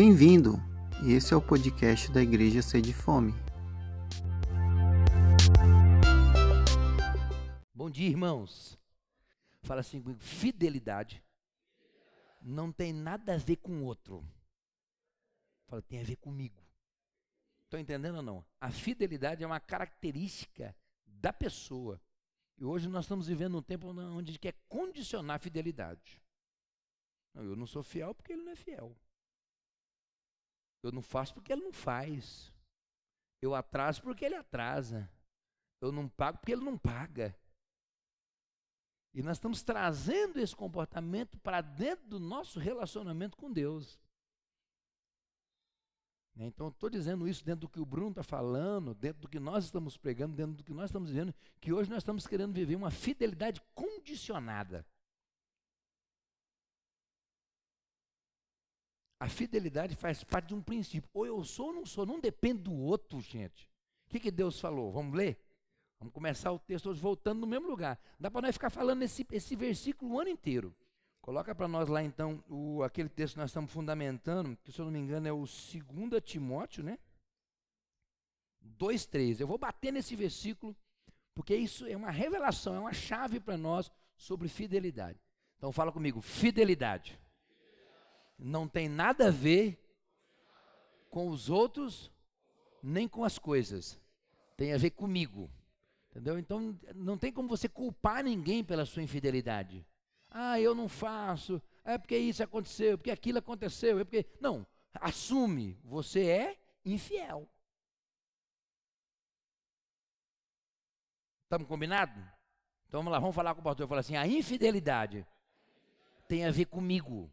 Bem-vindo! Esse é o podcast da Igreja Sede Fome. Bom dia, irmãos. Fala assim comigo: fidelidade não tem nada a ver com o outro. Fala, tem a ver comigo. Estão entendendo ou não? A fidelidade é uma característica da pessoa. E hoje nós estamos vivendo um tempo onde quer condicionar a fidelidade. Não, eu não sou fiel porque ele não é fiel. Eu não faço porque ele não faz. Eu atraso porque ele atrasa. Eu não pago porque ele não paga. E nós estamos trazendo esse comportamento para dentro do nosso relacionamento com Deus. Né, então, estou dizendo isso dentro do que o Bruno está falando, dentro do que nós estamos pregando, dentro do que nós estamos vivendo, que hoje nós estamos querendo viver uma fidelidade condicionada. A fidelidade faz parte de um princípio. Ou eu sou ou não sou, não depende do outro, gente. O que, que Deus falou? Vamos ler? Vamos começar o texto hoje voltando no mesmo lugar. Dá para nós ficar falando esse, esse versículo o ano inteiro. Coloca para nós lá então o, aquele texto que nós estamos fundamentando, que se eu não me engano é o 2 Timóteo, né? 2,3. Eu vou bater nesse versículo, porque isso é uma revelação, é uma chave para nós sobre fidelidade. Então fala comigo, fidelidade não tem nada a ver com os outros, nem com as coisas. Tem a ver comigo. Entendeu? Então não tem como você culpar ninguém pela sua infidelidade. Ah, eu não faço. É porque isso aconteceu, porque aquilo aconteceu, é porque não, assume, você é infiel. Estamos combinados? Então vamos lá, vamos falar com o pastor. Falar assim: a infidelidade tem a ver comigo.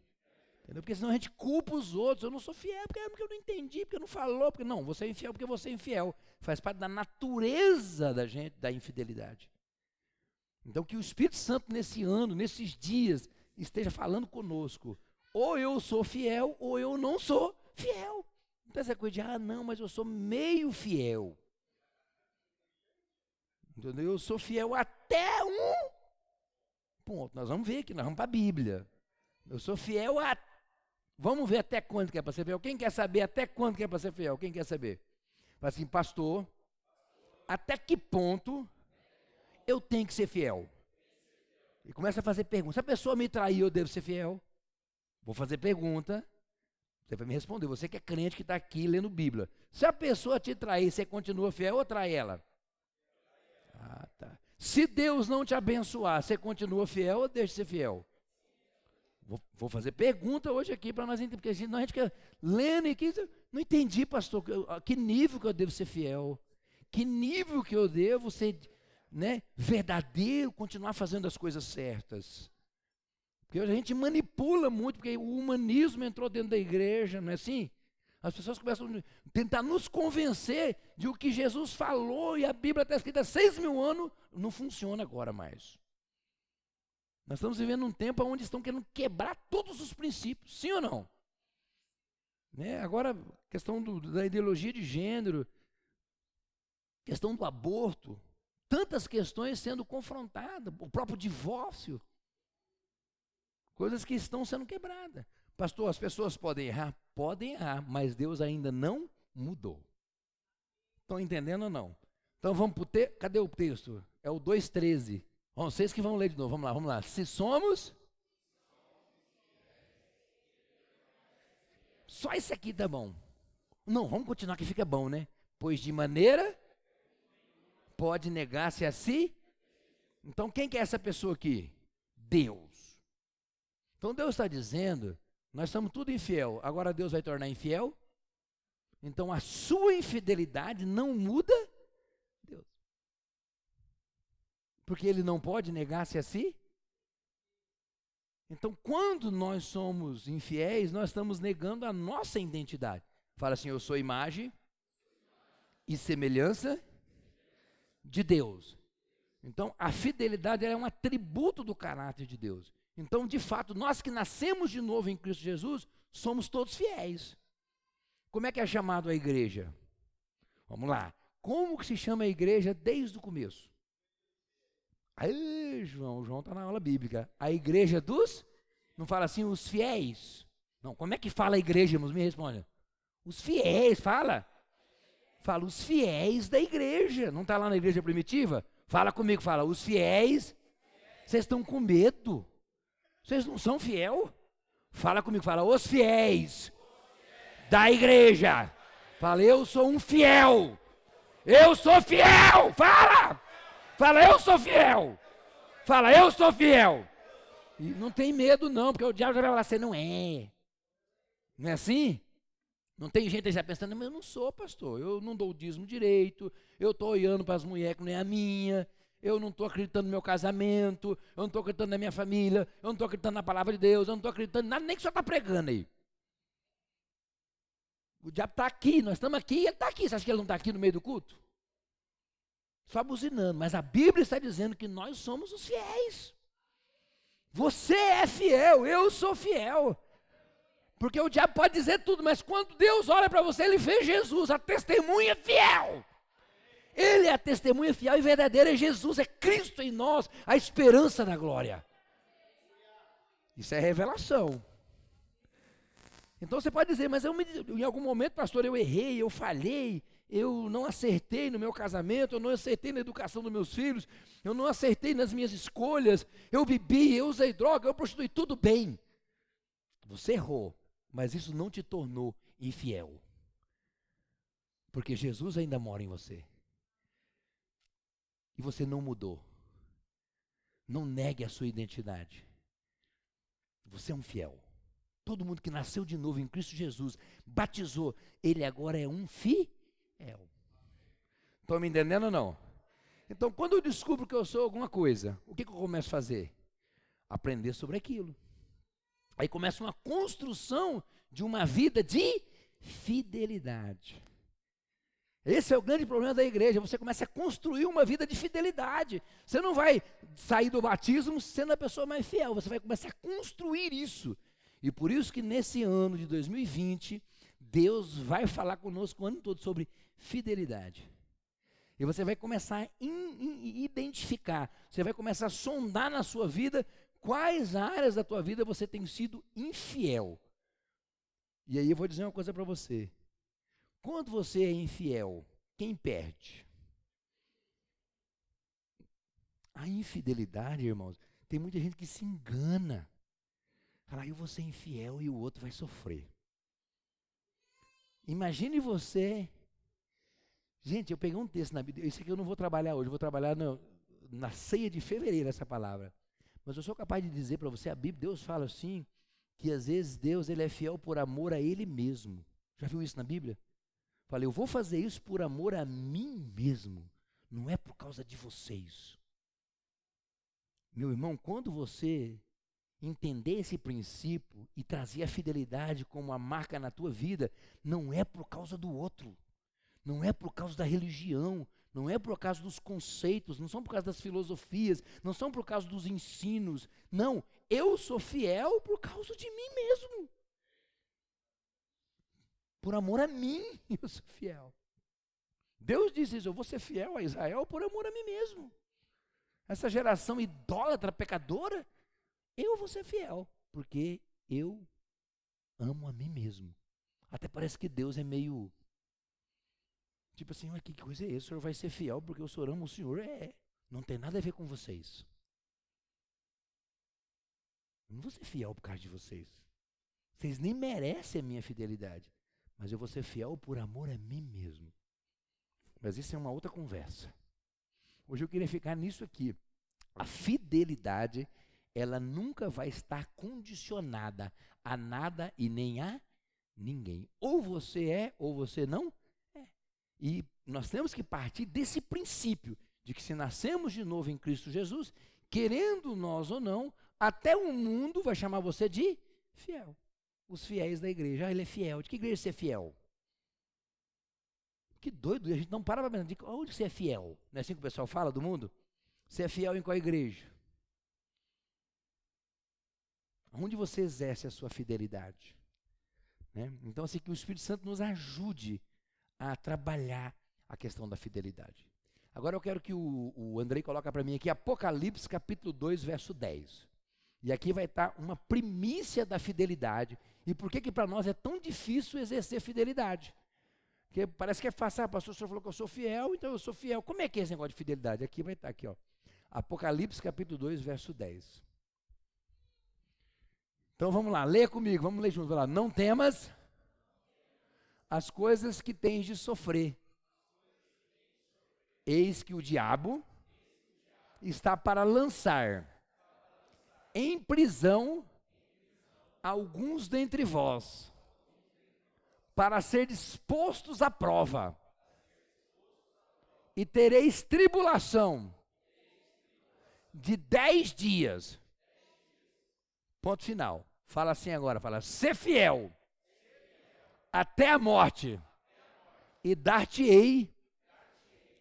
Entendeu? Porque senão a gente culpa os outros. Eu não sou fiel porque, eu não entendi, porque não falou. Porque não, você é infiel porque você é infiel. Faz parte da natureza da gente, da infidelidade. Então que o Espírito Santo nesse ano, nesses dias, esteja falando conosco. Ou eu sou fiel, ou eu não sou fiel. Então essa coisa de, ah, não, mas eu sou meio fiel. Entendeu? Eu sou fiel até um ponto. Nós vamos ver aqui, nós vamos para a Bíblia. Eu sou fiel até Vamos ver até quando que é para ser fiel. Quem quer saber até quando que é para ser fiel? Quem quer saber? Fala assim, pastor, até que ponto eu tenho que ser fiel? E começa a fazer perguntas. Se a pessoa me trair, eu devo ser fiel? Vou fazer pergunta. Você vai me responder. Você que é crente que está aqui lendo Bíblia. Se a pessoa te trair, você continua fiel ou trai ela? Ah, tá. Se Deus não te abençoar, você continua fiel ou deixa de ser fiel? Vou, vou fazer pergunta hoje aqui para nós entender, porque a gente, a gente quer lendo aqui, não entendi, pastor, a que nível que eu devo ser fiel, que nível que eu devo ser né, verdadeiro, continuar fazendo as coisas certas. Porque a gente manipula muito, porque o humanismo entrou dentro da igreja, não é assim? As pessoas começam a tentar nos convencer de o que Jesus falou e a Bíblia está escrita há seis mil anos, não funciona agora mais. Nós estamos vivendo um tempo onde estão querendo quebrar todos os princípios, sim ou não? Né? Agora, questão do, da ideologia de gênero, questão do aborto, tantas questões sendo confrontadas, o próprio divórcio, coisas que estão sendo quebradas. Pastor, as pessoas podem errar? Podem errar, mas Deus ainda não mudou. Estão entendendo ou não? Então vamos para o texto. Cadê o texto? É o 2,13. Bom, vocês que vão ler de novo, vamos lá, vamos lá. Se somos. Só isso aqui tá bom. Não, vamos continuar que fica bom, né? Pois de maneira pode negar-se a si. Então, quem que é essa pessoa aqui? Deus. Então, Deus está dizendo: nós somos tudo infiel, agora Deus vai tornar infiel? Então, a sua infidelidade não muda porque ele não pode negar-se a si? Então, quando nós somos infiéis, nós estamos negando a nossa identidade. Fala assim: Eu sou imagem e semelhança de Deus. Então, a fidelidade é um atributo do caráter de Deus. Então, de fato, nós que nascemos de novo em Cristo Jesus, somos todos fiéis. Como é que é chamado a igreja? Vamos lá. Como que se chama a igreja desde o começo? Aí, João, João está na aula bíblica. A igreja dos, não fala assim, os fiéis. Não, como é que fala a igreja, irmãos? Me responda. Os fiéis, fala. Fala, os fiéis da igreja. Não está lá na igreja primitiva? Fala comigo, fala, os fiéis. Vocês estão com medo. Vocês não são fiel? Fala comigo, fala, os fiéis da igreja. Fala, eu sou um fiel. Eu sou fiel. Fala. Fala, eu sou fiel. Fala, eu sou fiel. E não tem medo, não, porque o diabo já vai falar, você não é. Não é assim? Não tem gente aí já pensando, mas eu não sou pastor, eu não dou o dízimo direito, eu estou olhando para as mulheres que não é a minha, eu não estou acreditando no meu casamento, eu não estou acreditando na minha família, eu não estou acreditando na palavra de Deus, eu não estou acreditando em nada, nem que o senhor está pregando aí. O diabo está aqui, nós estamos aqui ele está aqui. Você acha que ele não está aqui no meio do culto? Só buzinando, mas a Bíblia está dizendo que nós somos os fiéis. Você é fiel, eu sou fiel. Porque o diabo pode dizer tudo, mas quando Deus olha para você, ele vê Jesus, a testemunha fiel. Ele é a testemunha fiel e verdadeira, é Jesus, é Cristo em nós, a esperança da glória. Isso é revelação. Então você pode dizer, mas eu me, em algum momento, pastor, eu errei, eu falhei, eu não acertei no meu casamento, eu não acertei na educação dos meus filhos, eu não acertei nas minhas escolhas, eu bebi, eu usei droga, eu prostituí, tudo bem. Você errou, mas isso não te tornou infiel. Porque Jesus ainda mora em você. E você não mudou. Não negue a sua identidade. Você é um fiel. Todo mundo que nasceu de novo em Cristo Jesus, batizou, ele agora é um fiel. Estão me entendendo ou não? Então, quando eu descubro que eu sou alguma coisa, o que, que eu começo a fazer? Aprender sobre aquilo. Aí começa uma construção de uma vida de fidelidade. Esse é o grande problema da igreja. Você começa a construir uma vida de fidelidade. Você não vai sair do batismo sendo a pessoa mais fiel. Você vai começar a construir isso. E por isso que nesse ano de 2020, Deus vai falar conosco o ano todo sobre fidelidade. E você vai começar a in, in, identificar, você vai começar a sondar na sua vida quais áreas da tua vida você tem sido infiel. E aí eu vou dizer uma coisa para você. Quando você é infiel, quem perde? A infidelidade, irmãos, tem muita gente que se engana. Fala, eu vou ser infiel e o outro vai sofrer. Imagine você. Gente, eu peguei um texto na Bíblia. Isso aqui eu não vou trabalhar hoje, eu vou trabalhar no, na ceia de fevereiro essa palavra. Mas eu sou capaz de dizer para você, a Bíblia, Deus fala assim, que às vezes Deus ele é fiel por amor a Ele mesmo. Já viu isso na Bíblia? Falei, eu vou fazer isso por amor a mim mesmo, não é por causa de vocês. Meu irmão, quando você entender esse princípio e trazer a fidelidade como a marca na tua vida, não é por causa do outro, não é por causa da religião, não é por causa dos conceitos, não são por causa das filosofias, não são por causa dos ensinos. Não, eu sou fiel por causa de mim mesmo. Por amor a mim, eu sou fiel. Deus diz isso, eu vou ser fiel a Israel por amor a mim mesmo. Essa geração idólatra, pecadora, eu vou ser fiel, porque eu amo a mim mesmo. Até parece que Deus é meio Tipo assim, que coisa é essa? O senhor vai ser fiel porque o senhor ama o senhor? É, não tem nada a ver com vocês. Eu não vou ser fiel por causa de vocês. Vocês nem merecem a minha fidelidade. Mas eu vou ser fiel por amor a mim mesmo. Mas isso é uma outra conversa. Hoje eu queria ficar nisso aqui. A fidelidade, ela nunca vai estar condicionada a nada e nem a ninguém. Ou você é, ou você não e nós temos que partir desse princípio de que se nascemos de novo em Cristo Jesus, querendo nós ou não, até o mundo vai chamar você de fiel. Os fiéis da igreja. Ah, ele é fiel. De que igreja você é fiel? Que doido, a gente não para para pensar. Onde você é fiel? Não é assim que o pessoal fala do mundo? Você é fiel em qual igreja? Onde você exerce a sua fidelidade? Né? Então, assim, que o Espírito Santo nos ajude a trabalhar a questão da fidelidade. Agora eu quero que o, o Andrei coloque para mim aqui Apocalipse capítulo 2, verso 10. E aqui vai estar uma primícia da fidelidade. E por que que para nós é tão difícil exercer fidelidade? Porque parece que é fácil, ah, pastor, o senhor falou que eu sou fiel, então eu sou fiel. Como é que é esse negócio de fidelidade? Aqui vai estar aqui, ó. Apocalipse capítulo 2, verso 10. Então vamos lá, leia comigo, vamos ler juntos. Lá. Não temas as coisas que tens de sofrer. Eis que o diabo está para lançar em prisão alguns dentre vós, para ser dispostos à prova, e tereis tribulação de dez dias. Ponto final. Fala assim agora, fala, ser fiel até a morte, e dar-te-ei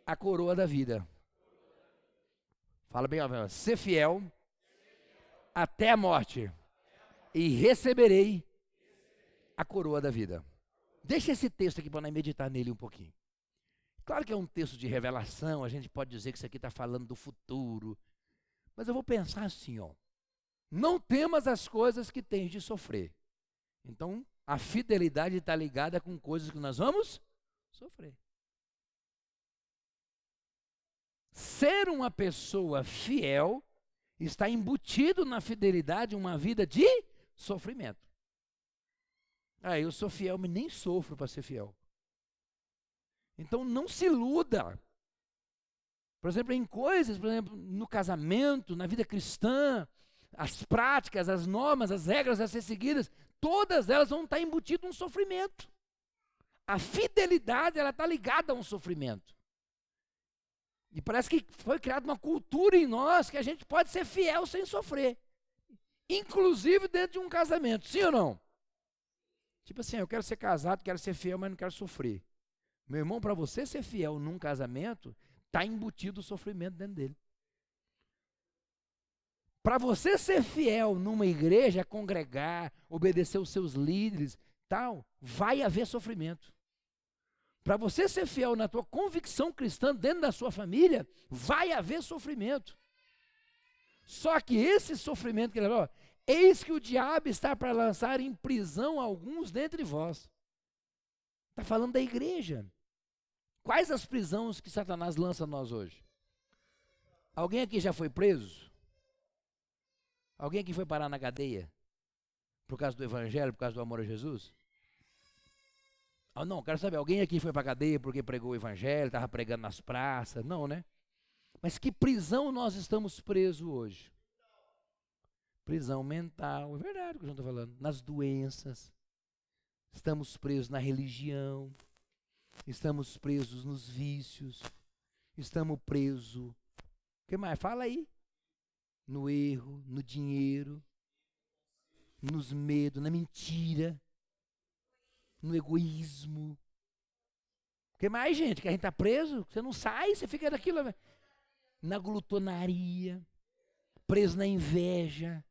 a coroa da vida. Fala bem, ser fiel até a morte, e receberei a coroa da vida. Deixa esse texto aqui para nós meditar nele um pouquinho. Claro que é um texto de revelação, a gente pode dizer que isso aqui está falando do futuro, mas eu vou pensar assim, ó. Não temas as coisas que tens de sofrer. Então, a fidelidade está ligada com coisas que nós vamos sofrer. Ser uma pessoa fiel está embutido na fidelidade uma vida de sofrimento. Ah, eu sou fiel, mas nem sofro para ser fiel. Então não se iluda. Por exemplo, em coisas, por exemplo, no casamento, na vida cristã, as práticas, as normas, as regras a ser seguidas, todas elas vão estar embutidas num sofrimento. A fidelidade, ela está ligada a um sofrimento. E parece que foi criada uma cultura em nós que a gente pode ser fiel sem sofrer. Inclusive dentro de um casamento, sim ou não? Tipo assim, eu quero ser casado, quero ser fiel, mas não quero sofrer. Meu irmão, para você ser fiel num casamento, está embutido o sofrimento dentro dele. Para você ser fiel numa igreja, congregar, obedecer os seus líderes, tal, vai haver sofrimento. Para você ser fiel na tua convicção cristã dentro da sua família, vai haver sofrimento. Só que esse sofrimento que ele falou, eis que o diabo está para lançar em prisão alguns dentre vós. Está falando da igreja. Quais as prisões que Satanás lança a nós hoje? Alguém aqui já foi preso? Alguém aqui foi parar na cadeia? Por causa do evangelho, por causa do amor a Jesus? Ah, não, quero saber, alguém aqui foi para a cadeia porque pregou o evangelho, estava pregando nas praças? Não, né? Mas que prisão nós estamos presos hoje? Prisão mental, é verdade o que João está falando. Nas doenças, estamos presos na religião, estamos presos nos vícios, estamos presos. O que mais? Fala aí no erro, no dinheiro, nos medos, na mentira, no egoísmo. Porque mais, gente, que a gente está preso, você não sai, você fica daquilo. Né? Na glutonaria, preso na inveja,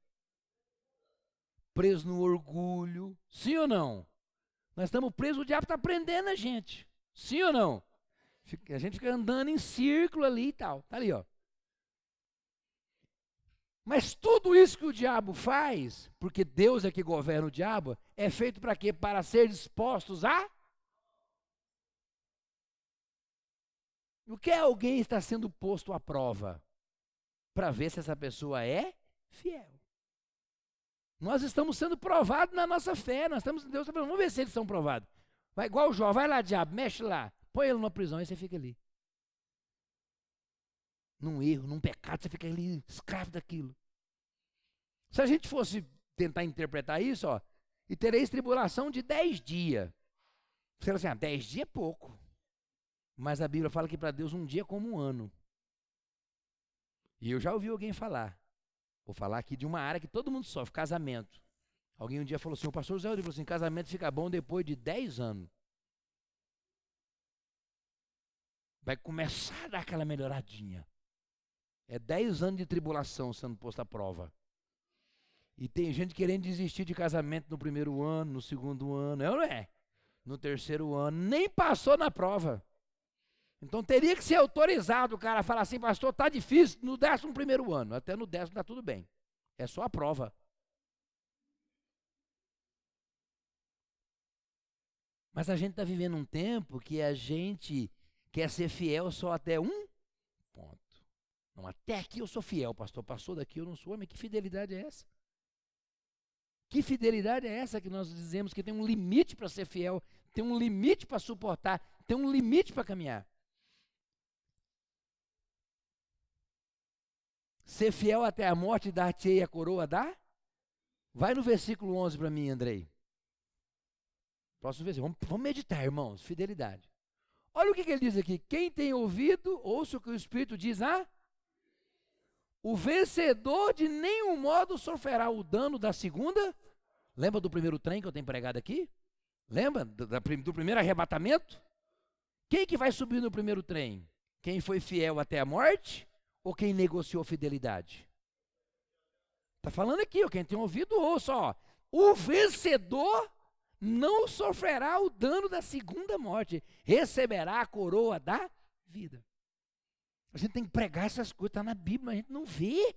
preso no orgulho. Sim ou não? Nós estamos presos, o diabo está prendendo a gente. Sim ou não? A gente fica andando em círculo ali e tal. Está ali, ó. Mas tudo isso que o diabo faz, porque Deus é que governa o diabo, é feito para quê? Para ser dispostos a. O que é alguém está sendo posto à prova? Para ver se essa pessoa é fiel. Nós estamos sendo provados na nossa fé. Nós estamos, Deus está falando, vamos ver se eles são provados. Vai igual o Jó, vai lá, diabo, mexe lá, põe ele numa prisão e você fica ali num erro, num pecado, você fica ali escravo daquilo. Se a gente fosse tentar interpretar isso, ó, e tereis tribulação de dez dias. Você fala assim, ah, dez dias é pouco. Mas a Bíblia fala que para Deus um dia é como um ano. E eu já ouvi alguém falar. Vou falar aqui de uma área que todo mundo sofre, casamento. Alguém um dia falou assim, o pastor Zé falou assim, casamento fica bom depois de dez anos. Vai começar a dar aquela melhoradinha. É 10 anos de tribulação sendo posta à prova. E tem gente querendo desistir de casamento no primeiro ano, no segundo ano, é ou não é? No terceiro ano, nem passou na prova. Então teria que ser autorizado o cara a falar assim, pastor, tá difícil no décimo primeiro ano. Até no décimo está tudo bem. é só a prova. Mas a gente está vivendo um tempo que a gente quer ser fiel só até um. Não, até aqui eu sou fiel, pastor. Passou daqui eu não sou. Mas que fidelidade é essa? Que fidelidade é essa que nós dizemos que tem um limite para ser fiel, tem um limite para suportar, tem um limite para caminhar? Ser fiel até a morte e dar-te a coroa dá? Vai no versículo 11 para mim, Andrei. Próximo versículo. Vamos, vamos meditar, irmãos. Fidelidade. Olha o que, que, ele diz aqui. Quem tem ouvido, ouça o que o Espírito diz a. O vencedor de nenhum modo sofrerá o dano da segunda. Lembra do primeiro trem que eu tenho pregado aqui? Lembra do, primeiro arrebatamento? Quem que vai subir no primeiro trem? Quem foi fiel até a morte ou quem negociou fidelidade? Está falando aqui, ó, quem tem ouvido, ouça. Ó. O vencedor não sofrerá o dano da segunda morte, receberá a coroa da vida. A gente tem que pregar essas coisas, está na Bíblia, mas a gente não vê.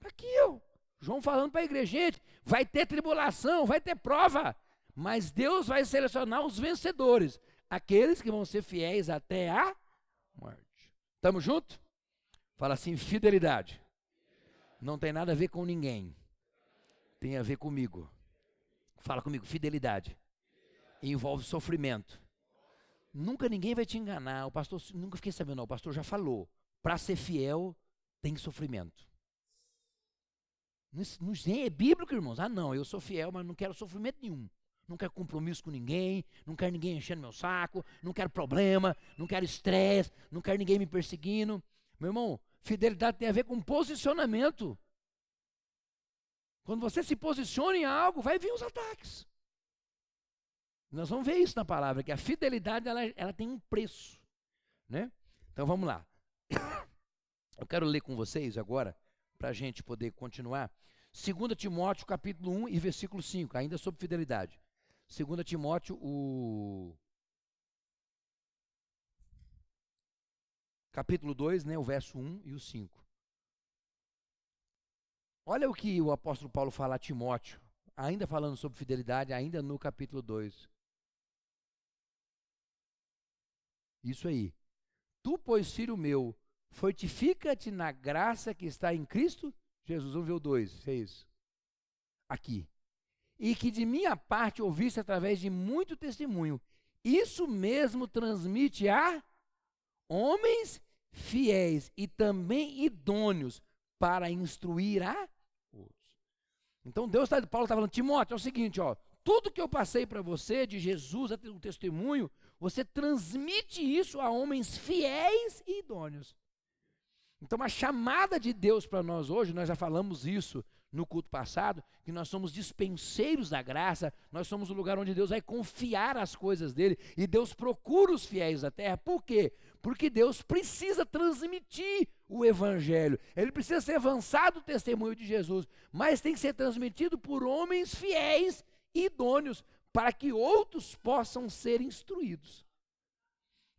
Tá aqui, ó. João falando para a igreja, gente, vai ter tribulação, vai ter prova, mas Deus vai selecionar os vencedores, aqueles que vão ser fiéis até a morte. Estamos juntos? Fala assim, fidelidade. Não tem nada a ver com ninguém. Tem a ver comigo. Fala comigo, fidelidade envolve sofrimento. Nunca ninguém vai te enganar. O pastor, nunca fiquei sabendo, não. O pastor já falou. Para ser fiel, tem sofrimento. Não, é bíblico, irmãos. Ah, não, eu sou fiel, mas não quero sofrimento nenhum. Não quero compromisso com ninguém, não quero ninguém enchendo meu saco, não quero problema, não quero estresse, não quero ninguém me perseguindo. Meu irmão, fidelidade tem a ver com posicionamento. Quando você se posiciona em algo, vai vir os ataques. Nós vamos ver isso na palavra, que a fidelidade ela, ela tem um preço. Né? Então vamos lá. Eu quero ler com vocês agora, para a gente poder continuar. 2 Timóteo capítulo 1 e versículo 5, ainda sobre fidelidade. 2 Timóteo, o capítulo 2, né, o verso 1 e o 5. Olha o que o apóstolo Paulo fala a Timóteo, ainda falando sobre fidelidade, ainda no capítulo 2. Isso aí. Tu, pois, filho meu, fortifica-te na graça que está em Cristo Jesus. Vamos ver o 2, é isso. Aqui. E que de minha parte ouviste através de muito testemunho. Isso mesmo transmite a homens fiéis e também idôneos para instruir a outros. Então Deus está, Paulo está falando, Timóteo, é o seguinte, ó, tudo que eu passei para você de Jesus, o testemunho, você transmite isso a homens fiéis e idôneos. Então, a chamada de Deus para nós hoje, nós já falamos isso no culto passado, que nós somos dispenseiros da graça, nós somos o lugar onde Deus vai confiar as coisas dele, e Deus procura os fiéis da terra. Por quê? Porque Deus precisa transmitir o evangelho. Ele precisa ser avançado o testemunho de Jesus, mas tem que ser transmitido por homens fiéis e idôneos, para que outros possam ser instruídos.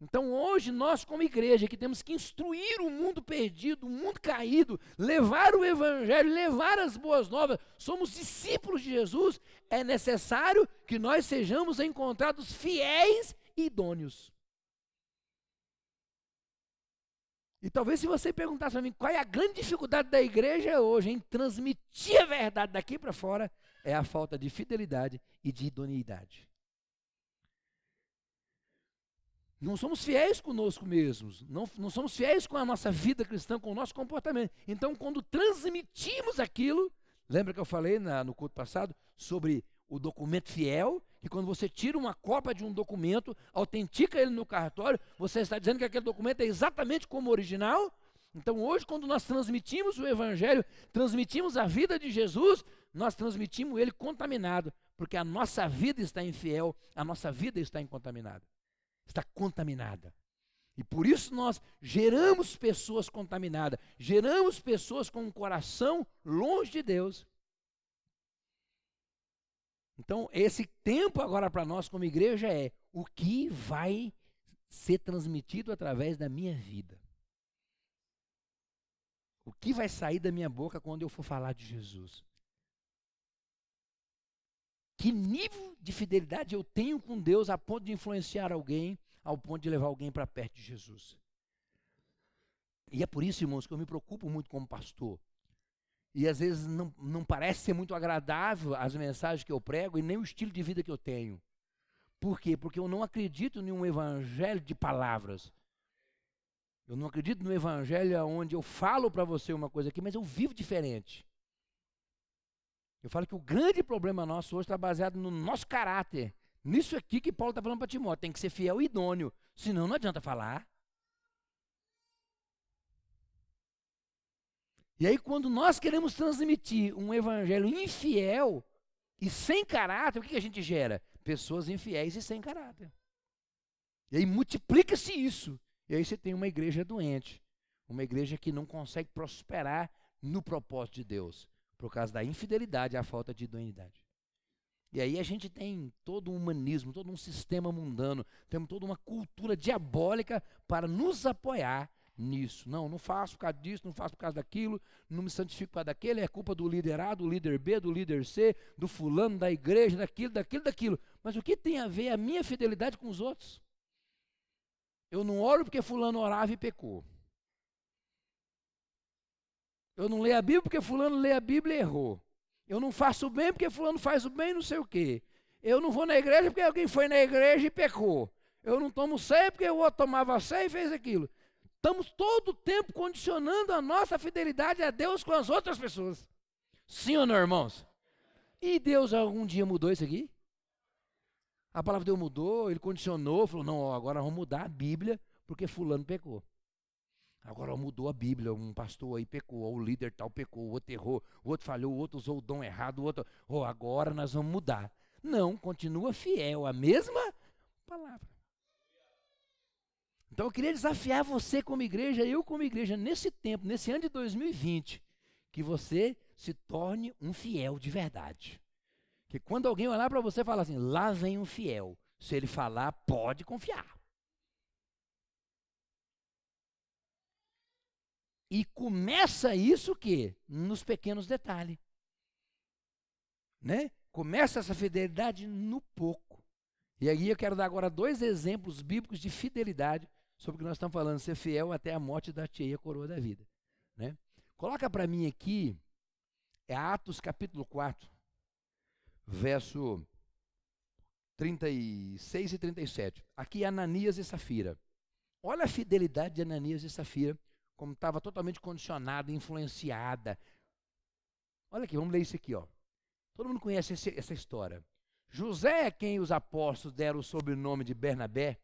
Então hoje nós como igreja que temos que instruir o mundo perdido, o mundo caído, levar o evangelho, levar as boas novas, somos discípulos de Jesus, é necessário que nós sejamos encontrados fiéis e idôneos. E talvez se você perguntasse para mim qual é a grande dificuldade da igreja hoje em transmitir a verdade daqui para fora, é a falta de fidelidade e de idoneidade. Não somos fiéis conosco mesmos, não, não somos fiéis com a nossa vida cristã, com o nosso comportamento. Então, quando transmitimos aquilo, lembra que eu falei na, no culto passado sobre o documento fiel, que quando você tira uma cópia de um documento, autentica ele no cartório, você está dizendo que aquele documento é exatamente como o original. Então, hoje, quando nós transmitimos o Evangelho, transmitimos a vida de Jesus, nós transmitimos ele contaminado, porque a nossa vida está infiel, a nossa vida está incontaminada está contaminada. E por isso nós geramos pessoas contaminadas, geramos pessoas com um coração longe de Deus. Então, esse tempo agora para nós como igreja é o que vai ser transmitido através da minha vida. O que vai sair da minha boca quando eu for falar de Jesus? Que nível de fidelidade eu tenho com Deus a ponto de influenciar alguém, ao ponto de levar alguém para perto de Jesus? E é por isso, irmãos, que eu me preocupo muito como pastor. E às vezes não, não parece ser muito agradável as mensagens que eu prego e nem o estilo de vida que eu tenho. Por quê? Porque eu não acredito em um evangelho de palavras. Eu não acredito no evangelho onde eu falo para você uma coisa aqui, mas eu vivo diferente. Eu falo que o grande problema nosso hoje está baseado no nosso caráter. Nisso aqui que Paulo está falando para Timóteo. Tem que ser fiel e idôneo. Senão não adianta falar. E aí, quando nós queremos transmitir um evangelho infiel e sem caráter, o que a gente gera? Pessoas infiéis e sem caráter. E aí multiplica-se isso. E aí você tem uma igreja doente. Uma igreja que não consegue prosperar no propósito de Deus por causa da infidelidade e a falta de idoneidade. E aí a gente tem todo um humanismo, todo um sistema mundano, temos toda uma cultura diabólica para nos apoiar nisso. Não, não faço por causa disso, não faço por causa daquilo, não me santifico por causa daquele, é culpa do líder A, do líder B, do líder C, do fulano, da igreja, daquilo, daquilo, daquilo. Mas o que tem a ver a minha fidelidade com os outros? Eu não oro porque fulano orava e pecou. Eu não leio a Bíblia porque fulano lê a Bíblia e errou. Eu não faço o bem porque fulano faz o bem não sei o quê. Eu não vou na igreja porque alguém foi na igreja e pecou. Eu não tomo ceia porque o outro tomava ceia e fez aquilo. Estamos todo o tempo condicionando a nossa fidelidade a Deus com as outras pessoas. Sim ou não, irmãos? E Deus algum dia mudou isso aqui? A palavra de Deus mudou, ele condicionou, falou: não, agora vamos mudar a Bíblia porque fulano pecou. Agora mudou a Bíblia, um pastor aí pecou, o líder tal pecou, o outro errou, o outro falhou, o outro usou o dom errado, o outro. Oh, agora nós vamos mudar. Não, continua fiel, a mesma palavra. Então eu queria desafiar você como igreja, eu como igreja, nesse tempo, nesse ano de 2020, que você se torne um fiel de verdade. Que quando alguém olhar para você e falar assim, lá vem um fiel, se ele falar, pode confiar. E começa isso que nos pequenos detalhes. Né? Começa essa fidelidade no pouco. E aí eu quero dar agora dois exemplos bíblicos de fidelidade sobre o que nós estamos falando, ser fiel até a morte da tia coroa da vida. Né? Coloca para mim aqui, é Atos capítulo 4, verso 36 e 37. Aqui Ananias e Safira. Olha a fidelidade de Ananias e Safira como estava totalmente condicionada, influenciada. Olha aqui, vamos ler isso aqui, ó. Todo mundo conhece esse, essa história. José é quem os apóstolos deram o sobrenome de Bernabé,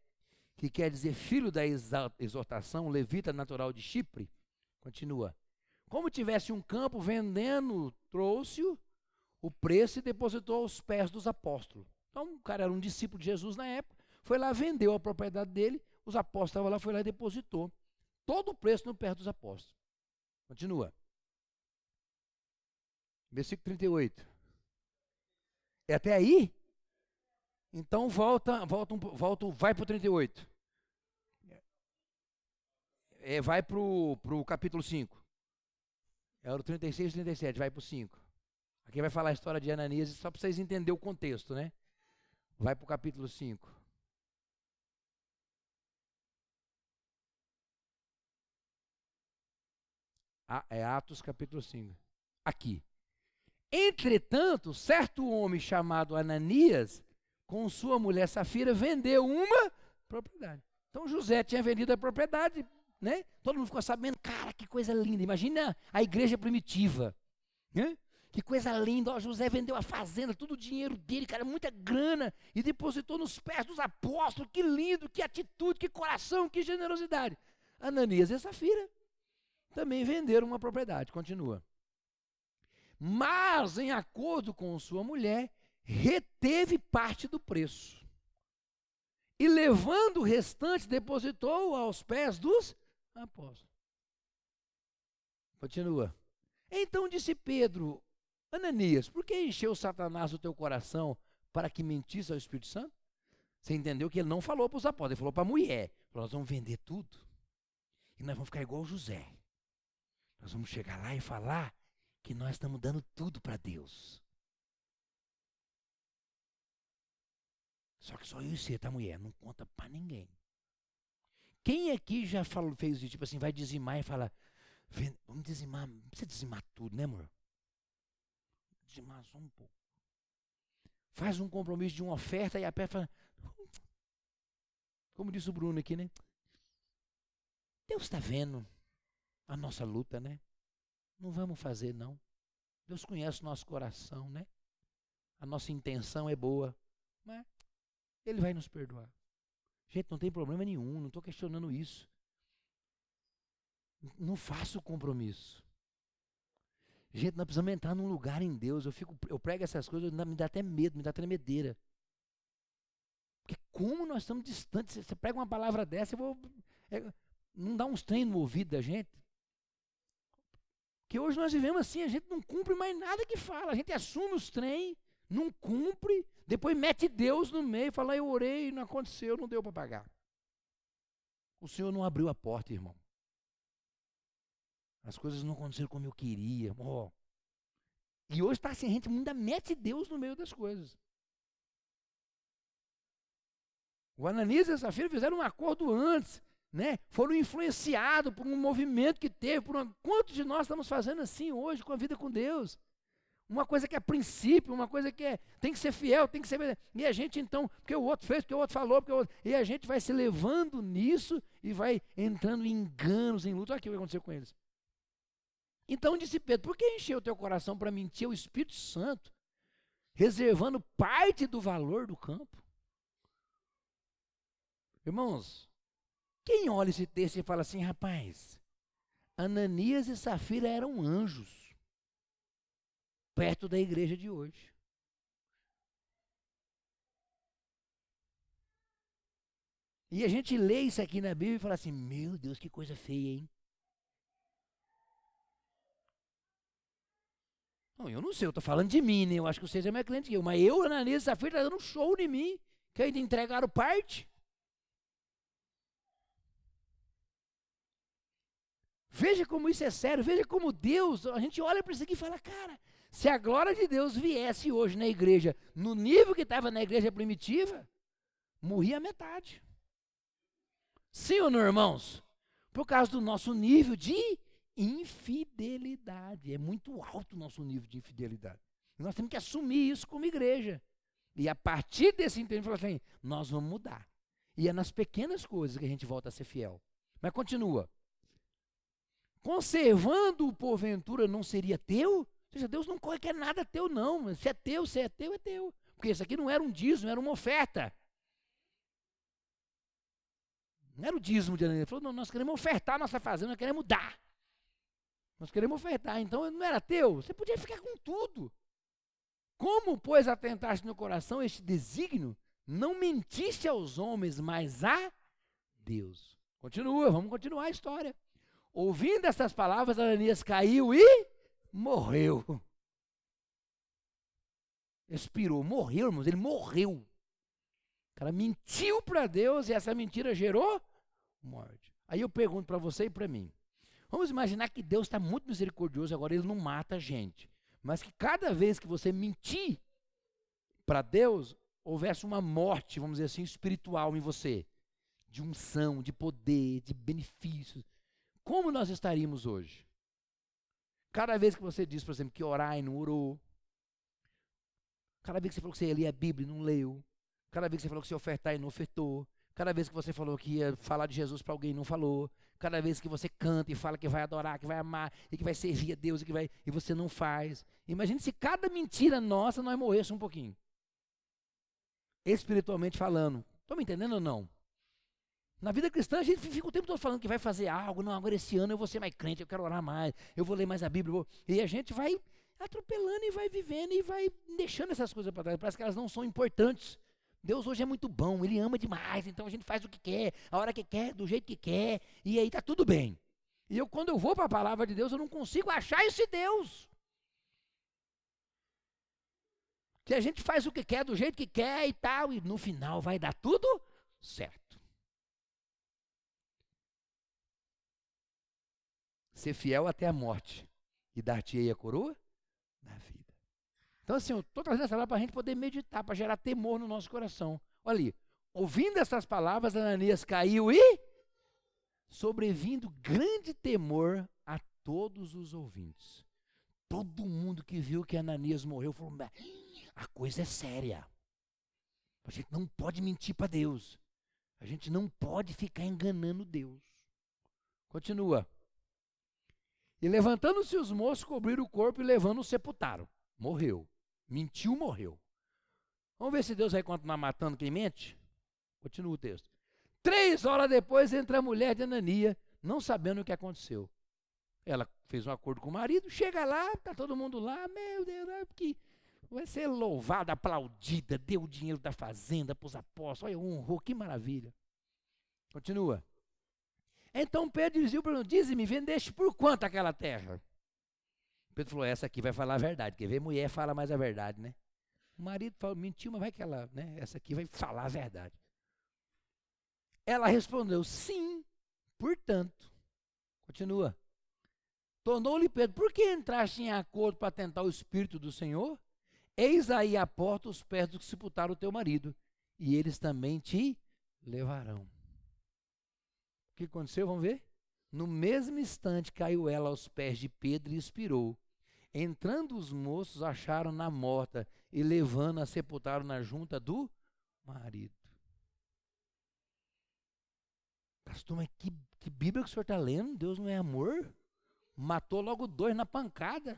que quer dizer filho da exortação, levita natural de Chipre. Continua. Como tivesse um campo vendendo, trouxe-o o preço e depositou aos pés dos apóstolos. Então, o cara era um discípulo de Jesus na época, foi lá, vendeu a propriedade dele, os apóstolos estavam lá, foi lá e depositou todo o preço no pé dos apóstolos. Continua. Versículo 38. É até aí? Então volta, volta, volta vai para o 38. É, vai para o capítulo 5. É o 36 e 37, vai para o 5. Aqui vai falar a história de Ananias, só para vocês entenderem o contexto, né? Vai para o capítulo 5. É Atos capítulo 5. Aqui. Entretanto, certo homem chamado Ananias, com sua mulher Safira, vendeu uma propriedade. Então José tinha vendido a propriedade, né? Todo mundo ficou sabendo, cara, que coisa linda. Imagina a igreja primitiva, né? Que coisa linda, ó, José vendeu a fazenda, todo o dinheiro dele, cara, muita grana, e depositou nos pés dos apóstolos. Que lindo, que atitude, que coração, que generosidade. Ananias e Safira também venderam uma propriedade. Continua. Mas, em acordo com sua mulher, reteve parte do preço. E levando o restante, depositou aos pés dos apóstolos. Continua. Então disse Pedro, Ananias, por que encheu Satanás o teu coração para que mentisse ao Espírito Santo? Você entendeu que ele não falou para os apóstolos, ele falou para a mulher. Falou, nós vamos vender tudo. E nós vamos ficar igual José. Nós vamos chegar lá e falar que nós estamos dando tudo para Deus. Só que só eu e você, tá, mulher? Não conta para ninguém. Quem aqui já falou, fez isso? Tipo assim, vai dizimar e fala, vamos dizimar, não precisa dizimar tudo, né, amor? Dizimar só um pouco. Faz um compromisso de uma oferta e a pé fala, como disse o Bruno aqui, né? Deus está vendo a nossa luta, né? Não vamos fazer, não. Deus conhece o nosso coração, né? A nossa intenção é boa, mas Ele vai nos perdoar. Gente, não tem problema nenhum, não estou questionando isso. Não faço compromisso. Gente, nós precisamos entrar num lugar em Deus. Eu, fico, eu prego essas coisas, me dá até medo, me dá tremedeira. Porque como nós estamos distantes, você prega uma palavra dessa, eu vou. É, não dá uns treinos no ouvido da gente. Que hoje nós vivemos assim, a gente não cumpre mais nada que fala. A gente assume os trem, não cumpre, depois mete Deus no meio, fala, eu orei, não aconteceu, não deu para pagar. O Senhor não abriu a porta, irmão. As coisas não aconteceram como eu queria. Oh. E hoje está assim, a gente ainda mete Deus no meio das coisas. O Ananias e a Safira fizeram um acordo antes, né? Foram influenciados por um movimento que teve. Por uma... Quantos de nós estamos fazendo assim hoje com a vida com Deus? Uma coisa que é princípio, uma coisa que é, tem que ser fiel, tem que ser. E a gente então, porque o outro fez, porque o outro falou, porque o outro, e a gente vai se levando nisso e vai entrando em enganos, em luta. Olha o que vai acontecer com eles. Então disse Pedro: por que encheu o teu coração para mentir ao Espírito Santo, reservando parte do valor do campo? Irmãos, quem olha esse texto e fala assim, rapaz, Ananias e Safira eram anjos perto da igreja de hoje. E a gente lê isso aqui na Bíblia e fala assim: meu Deus, que coisa feia, hein? Não, eu não sei, eu estou falando de mim, né? Eu acho que vocês é mais cliente que eu. Mas eu, Ananias e Safira, está dando um show em mim. Que ainda entregaram parte. Veja como isso é sério, veja como Deus, a gente olha para isso aqui e fala, cara, se a glória de Deus viesse hoje na igreja, no nível que estava na igreja primitiva, morria metade. Sim ou não, irmãos? Por causa do nosso nível de infidelidade. É muito alto o nosso nível de infidelidade. Nós temos que assumir isso como igreja. E a partir desse entendimento, assim, nós vamos mudar. E é nas pequenas coisas que a gente volta a ser fiel. Mas continua. Conservando-o porventura não seria teu? seja, Deus não quer nada teu, não. Se é teu, se é teu, é teu. Porque isso aqui não era um dízimo, era uma oferta. Não era o dízimo de Ananias. Ele falou, não, nós queremos ofertar a nossa fazenda, nós queremos dar. Nós queremos ofertar. Então não era teu, você podia ficar com tudo. Como, pois, atentaste no coração este desígnio, não mentiste aos homens, mas a Deus. Continua, vamos continuar a história. Ouvindo essas palavras, Ananias caiu e morreu. Expirou, morreu, irmãos, ele morreu. O cara mentiu para Deus e essa mentira gerou morte. Aí eu pergunto para você e para mim. Vamos imaginar que Deus está muito misericordioso, agora ele não mata a gente. Mas que cada vez que você mentir para Deus, houvesse uma morte, vamos dizer assim, espiritual em você. De unção, de poder, de benefícios. Como nós estaríamos hoje? Cada vez que você diz, por exemplo, que orar e não orou. Cada vez que você falou que você ia ler a Bíblia e não leu. Cada vez que você falou que você ia ofertar e não ofertou. Cada vez que você falou que ia falar de Jesus para alguém e não falou. Cada vez que você canta e fala que vai adorar, que vai amar e que vai servir a Deus e que vai e você não faz. Imagine se cada mentira nossa nós morresse um pouquinho. Espiritualmente falando. Estão me entendendo ou não? Na vida cristã, a gente fica o tempo todo falando que vai fazer algo. Não, agora esse ano eu vou ser mais crente, eu quero orar mais, eu vou ler mais a Bíblia. E a gente vai atropelando e vai vivendo e vai deixando essas coisas para trás. Parece que elas não são importantes. Deus hoje é muito bom, Ele ama demais, então a gente faz o que quer, a hora que quer, do jeito que quer, e aí está tudo bem. E eu, quando eu vou para a palavra de Deus, eu não consigo achar esse Deus. Que a gente faz o que quer, do jeito que quer e tal, e no final vai dar tudo certo. Ser fiel até a morte e dar-te-ei a coroa da vida. Então, assim, eu estou trazendo essa palavra para a gente poder meditar, para gerar temor no nosso coração. Olha ali, ouvindo essas palavras, Ananias caiu e sobrevindo grande temor a todos os ouvintes. Todo mundo que viu que Ananias morreu falou: a coisa é séria. A gente não pode mentir para Deus. A gente não pode ficar enganando Deus. Continua. E levantando-se os moços, cobriram o corpo e levando o sepultaram. Morreu. Mentiu, morreu. Vamos ver se Deus vai continuar matando quem mente? Continua o texto. Três horas depois entra a mulher de Anania, não sabendo o que aconteceu. Ela fez um acordo com o marido, chega lá, está todo mundo lá, meu Deus, é que vai ser louvada, aplaudida, deu o dinheiro da fazenda para os apóstolos, olha, honrou, que maravilha. Continua. Então Pedro dizia para diz-me, vendeste por quanto aquela terra? Pedro falou, essa aqui vai falar a verdade, quer ver, mulher fala mais a verdade, né? O marido falou, mentiu, mas vai que ela, né, essa aqui vai falar a verdade. Ela respondeu, sim, portanto. Continua. Tornou-lhe Pedro: Por que entraste em acordo para tentar o Espírito do Senhor? Eis aí a porta os pés dos que sepultaram o teu marido, e eles também te levarão. O que aconteceu? Vamos ver? No mesmo instante caiu ela aos pés de Pedro e expirou. Entrando os moços, acharam-na morta e levando-a, sepultaram na junta do marido. Pastor, mas que, que Bíblia que o senhor está lendo? Deus não é amor? Matou logo dois na pancada.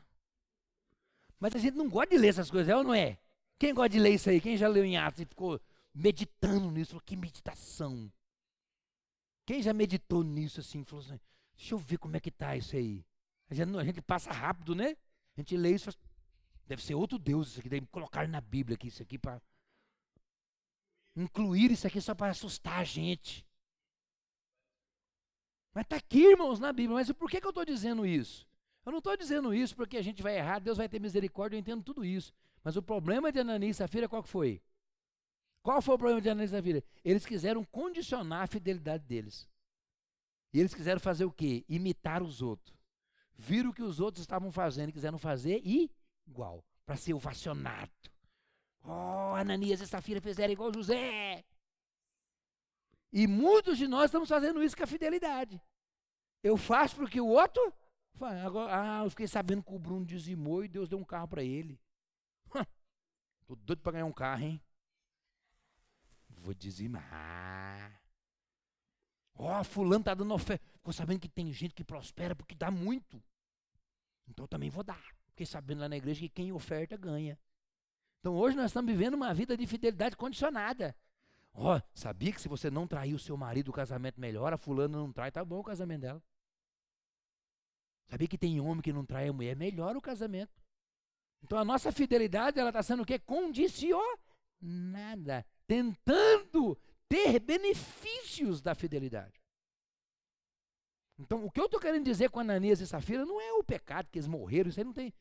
Mas a gente não gosta de ler essas coisas, é ou não é? Quem gosta de ler isso aí? Quem já leu em Atos e ficou meditando nisso? Que meditação. Quem já meditou nisso assim? Falou assim, deixa eu ver como é que está isso aí. A gente, a gente passa rápido, né? A gente lê isso, deve ser outro Deus isso aqui, deve colocar na Bíblia aqui, isso aqui para incluir isso aqui só para assustar a gente. Mas está aqui, irmãos, na Bíblia. Mas por que, que eu estou dizendo isso? Eu não estou dizendo isso porque a gente vai errar, Deus vai ter misericórdia, eu entendo tudo isso. Mas o problema de Ananias e Safira, qual que foi? Qual foi o problema de Ananias e Safira? Eles quiseram condicionar a fidelidade deles. E eles quiseram fazer o quê? Imitar os outros. Viram o que os outros estavam fazendo e quiseram fazer igual, para ser ovacionado. Oh, Ananias e Safira fizeram igual José. E muitos de nós estamos fazendo isso com a fidelidade. Eu faço porque o outro. Ah, eu fiquei sabendo que o Bruno dizimou e Deus deu um carro para ele. Tô doido para ganhar um carro, hein? Vou dizimar. Ó, oh, fulano tá dando oferta. Ficou sabendo que tem gente que prospera porque dá muito. Então eu também vou dar. Fiquei sabendo lá na igreja que quem oferta ganha. Então hoje nós estamos vivendo uma vida de fidelidade condicionada. Ó, oh, sabia que se você não trair o seu marido, o casamento melhora, fulano não trai, tá bom o casamento dela. Sabia que tem homem que não trai a mulher, melhora o casamento. Então a nossa fidelidade, ela está sendo o quê? Condicionada. Tentando ter benefícios da fidelidade. Então, o que eu estou querendo dizer com Ananias e Safira não é o pecado que eles morreram, isso aí não tem.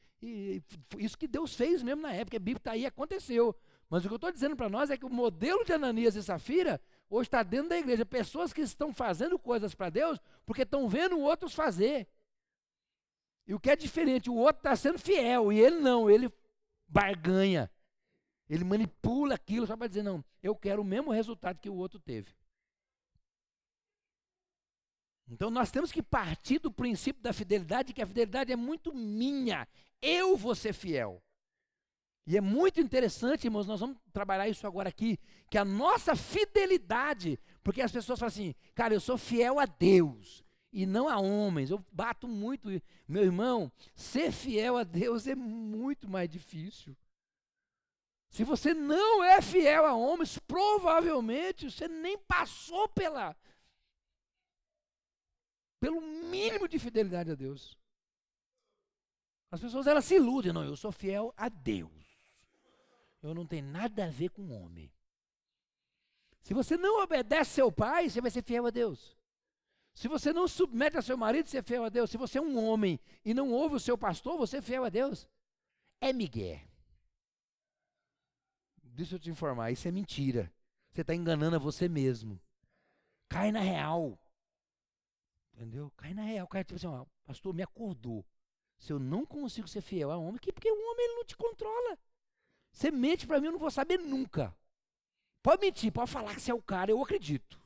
Isso que Deus fez mesmo na época, a Bíblia está aí, aconteceu. Mas o que eu estou dizendo para nós é que o modelo de Ananias e Safira hoje está dentro da igreja. Pessoas que estão fazendo coisas para Deus porque estão vendo outros fazer. E o que é diferente, o outro está sendo fiel e ele não, ele barganha. Ele manipula aquilo só para dizer, não, eu quero o mesmo resultado que o outro teve. Então nós temos que partir do princípio da fidelidade, que a fidelidade é muito minha. Eu vou ser fiel. E é muito interessante, irmãos, nós vamos trabalhar isso agora aqui, que a nossa fidelidade, porque as pessoas falam assim, cara, eu sou fiel a Deus e não a homens. Eu bato muito, meu irmão, ser fiel a Deus é muito mais difícil. Se você não é fiel a homens, provavelmente você nem passou pela pelo mínimo de fidelidade a Deus. As pessoas elas se iludem, não, eu sou fiel a Deus eu não tenho nada a ver com homem. Se você não obedece seu pai, você vai ser fiel a Deus. Se você não submete a seu marido, você é fiel a Deus. Se você é um homem e não ouve o seu pastor, você é fiel a Deus. É Miguel. Deixa eu te informar, isso é mentira. Você está enganando a você mesmo. Cai na real. Entendeu? Cai na real. Cai tipo assim, pastor, me acordou. Se eu não consigo ser fiel a homem, que porque o homem ele não te controla. Você mente para mim, eu não vou saber nunca. Pode mentir, pode falar que você é o cara, eu acredito.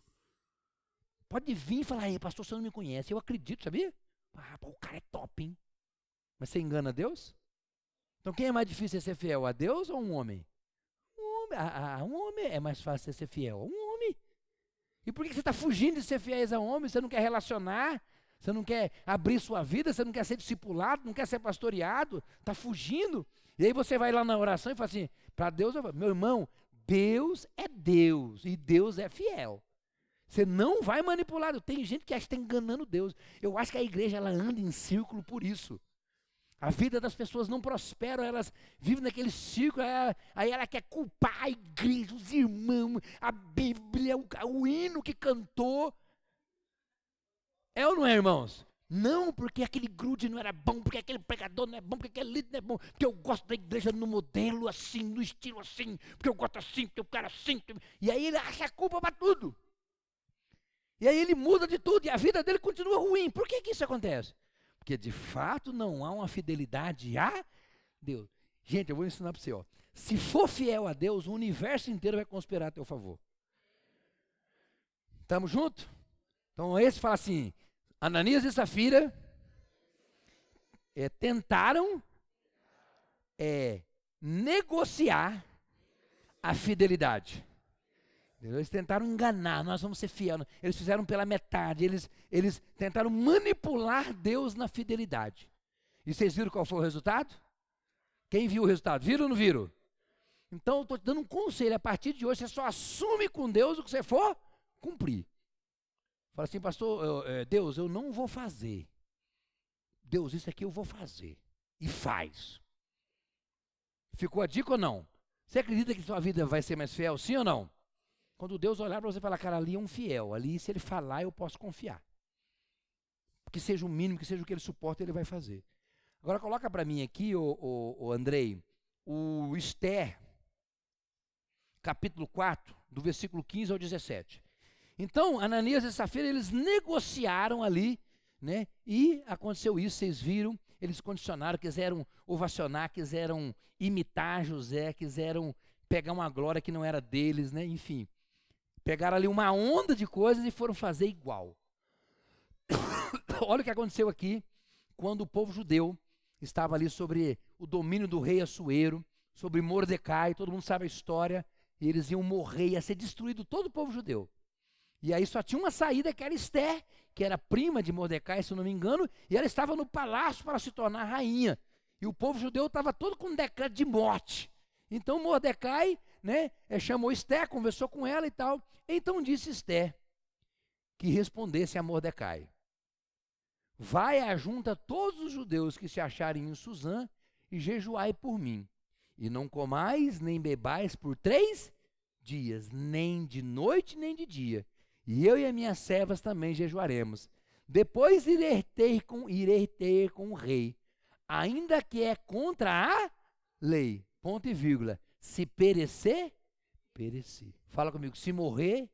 Pode vir e falar, pastor, você não me conhece. Eu acredito, sabia? Ah, o cara é top, hein? Mas você engana Deus? Então quem é mais difícil ser fiel, a Deus ou um homem? Um a, a, um homem é mais fácil ser fiel, um homem. E por que você está fugindo de ser fiéis a homem? Você não quer relacionar? Você não quer abrir sua vida? Você não quer ser discipulado? Não quer ser pastoreado? Está fugindo? E aí você vai lá na oração e fala assim, para Deus, meu irmão, Deus é Deus e Deus é fiel. Você não vai manipular. Tem gente que acha que está enganando Deus. Eu acho que a igreja ela anda em círculo por isso. A vida das pessoas não prospera, elas vivem naquele círculo, aí ela quer culpar a igreja, os irmãos, a Bíblia, o, o hino que cantou. É ou não é, irmãos? Não, porque aquele grude não era bom, porque aquele pregador não é bom, porque aquele líder não é bom, porque eu gosto da igreja no modelo assim, no estilo assim, porque eu gosto assim, porque eu quero assim. E aí ele acha culpa para tudo. E aí ele muda de tudo e a vida dele continua ruim. Por que, que isso acontece? Porque de fato não há uma fidelidade a Deus. Gente, eu vou ensinar para você, ó. Se for fiel a Deus, o universo inteiro vai conspirar a teu favor. Estamos juntos? Então esse fala assim: Ananias e Safira é, tentaram é, negociar a fidelidade. Eles tentaram enganar, nós vamos ser fiel. Eles fizeram pela metade, eles, eles tentaram manipular Deus na fidelidade. E vocês viram qual foi o resultado? Quem viu o resultado? Viram ou não viram? Então eu estou te dando um conselho. A partir de hoje, você só assume com Deus o que você for cumprir. Fala assim, pastor, eu, é, Deus, eu não vou fazer. Deus, isso aqui eu vou fazer. E faz. Ficou a dica ou não? Você acredita que sua vida vai ser mais fiel, sim ou não? Quando Deus olhar para você e falar, cara, ali é um fiel, ali se ele falar eu posso confiar. Que seja o mínimo, que seja o que ele suporta, ele vai fazer. Agora coloca para mim aqui, o, o, o Andrei, o Esther, capítulo 4, do versículo 15 ao 17. Então, Ananias e Safira, eles negociaram ali, né? E aconteceu isso, vocês viram, eles condicionaram, quiseram ovacionar, quiseram imitar José, quiseram pegar uma glória que não era deles, né? Enfim. Pegaram ali uma onda de coisas e foram fazer igual. Olha o que aconteceu aqui quando o povo judeu estava ali sobre o domínio do rei Assuero, sobre Mordecai, todo mundo sabe a história, e eles iam morrer, ia ser destruído todo o povo judeu. E aí só tinha uma saída que era Esther, que era prima de Mordecai, se não me engano, e ela estava no palácio para se tornar rainha. E o povo judeu estava todo com um decreto de morte. Então Mordecai né, é, chamou Esther, conversou com ela e tal. Então disse Esther que respondesse a Mordecai: Vai à junta todos os judeus que se acharem em Suzã e jejuai por mim. E não comais nem bebais por três dias, nem de noite nem de dia. E eu e as minhas servas também jejuaremos. Depois irei ter com, irei ter com o rei, ainda que é contra a lei. Ponto e vírgula. Se perecer, pereci. Fala comigo. Se morrer,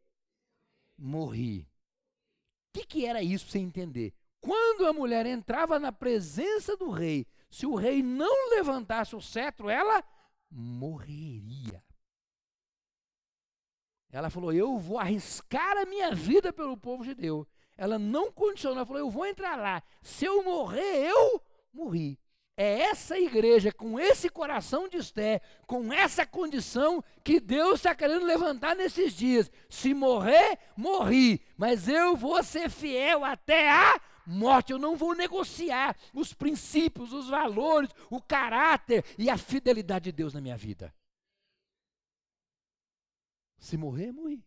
morri. O que, que era isso para você entender? Quando a mulher entrava na presença do rei, se o rei não levantasse o cetro, ela morreria. Ela falou: Eu vou arriscar a minha vida pelo povo judeu. Ela não condicionou, ela falou: Eu vou entrar lá. Se eu morrer, eu morri. É essa igreja, com esse coração de Esté, com essa condição, que Deus está querendo levantar nesses dias. Se morrer, morri, mas eu vou ser fiel até a morte. Eu não vou negociar os princípios, os valores, o caráter e a fidelidade de Deus na minha vida. Se morrer, morri.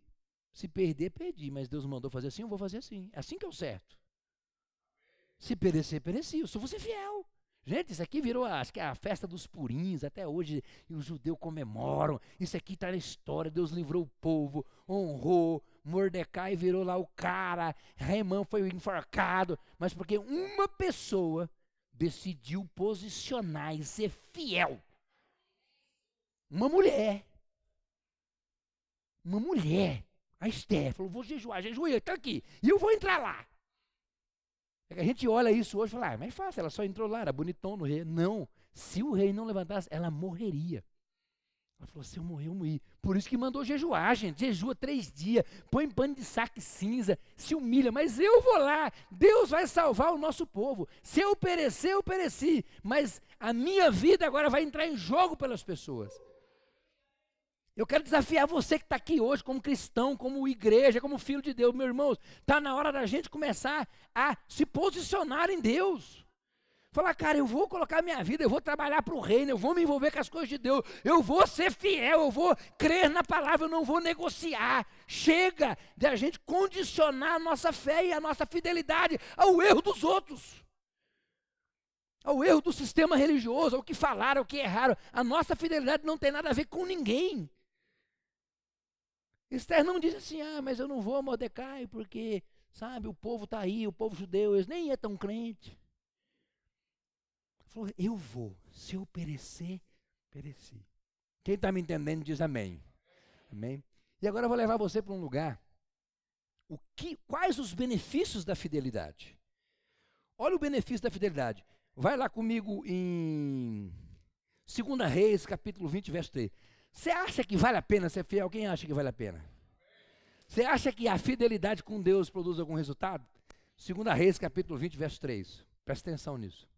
Se perder, perdi. Mas Deus mandou fazer assim, eu vou fazer assim. É assim que é o certo. Se perecer, pereci. Eu só vou ser fiel. Gente, isso aqui virou, acho que é a festa dos purinhos, até hoje os judeus comemoram. Isso aqui está na história, Deus livrou o povo, honrou, Mordecai virou lá o cara, Raimão foi enforcado, mas porque uma pessoa decidiu posicionar e ser fiel. Uma mulher. Uma mulher. A Esther falou: vou jejuar, jejuei, está aqui. E eu vou entrar lá. É a gente olha isso hoje e fala, ah, mas é fácil, ela só entrou lá, era bonitão no rei. Não, se o rei não levantasse, ela morreria. Ela falou, se eu morrer, eu morri. Por isso que mandou jejuar, gente. Jejua três dias, põe pano de saco cinza, se humilha. Mas eu vou lá, Deus vai salvar o nosso povo. Se eu perecer, eu pereci. Mas a minha vida agora vai entrar em jogo pelas pessoas. Eu quero desafiar você que está aqui hoje, como cristão, como igreja, como filho de Deus, meus irmãos. Está na hora da gente começar a se posicionar em Deus. Falar, cara, eu vou colocar minha vida, eu vou trabalhar para o reino, eu vou me envolver com as coisas de Deus, eu vou ser fiel, eu vou crer na palavra, eu não vou negociar. Chega de a gente condicionar a nossa fé e a nossa fidelidade ao erro dos outros, ao erro do sistema religioso, ao que falaram, ao que erraram. A nossa fidelidade não tem nada a ver com ninguém. Esther não diz assim, ah, mas eu não vou a Mordecai porque, sabe, o povo está aí, o povo judeu, eles nem é tão crente. Falou, eu vou, se eu perecer, pereci. Quem está me entendendo diz amém. Amém. E agora eu vou levar você para um lugar. O que, quais os benefícios da fidelidade? Olha o benefício da fidelidade. Vai lá comigo em 2 Reis, capítulo 20, verso 3. Você acha que vale a pena ser fiel? Quem acha que vale a pena? Você acha que a fidelidade com Deus produz algum resultado? 2 Reis, capítulo 20, verso 3. Presta atenção nisso.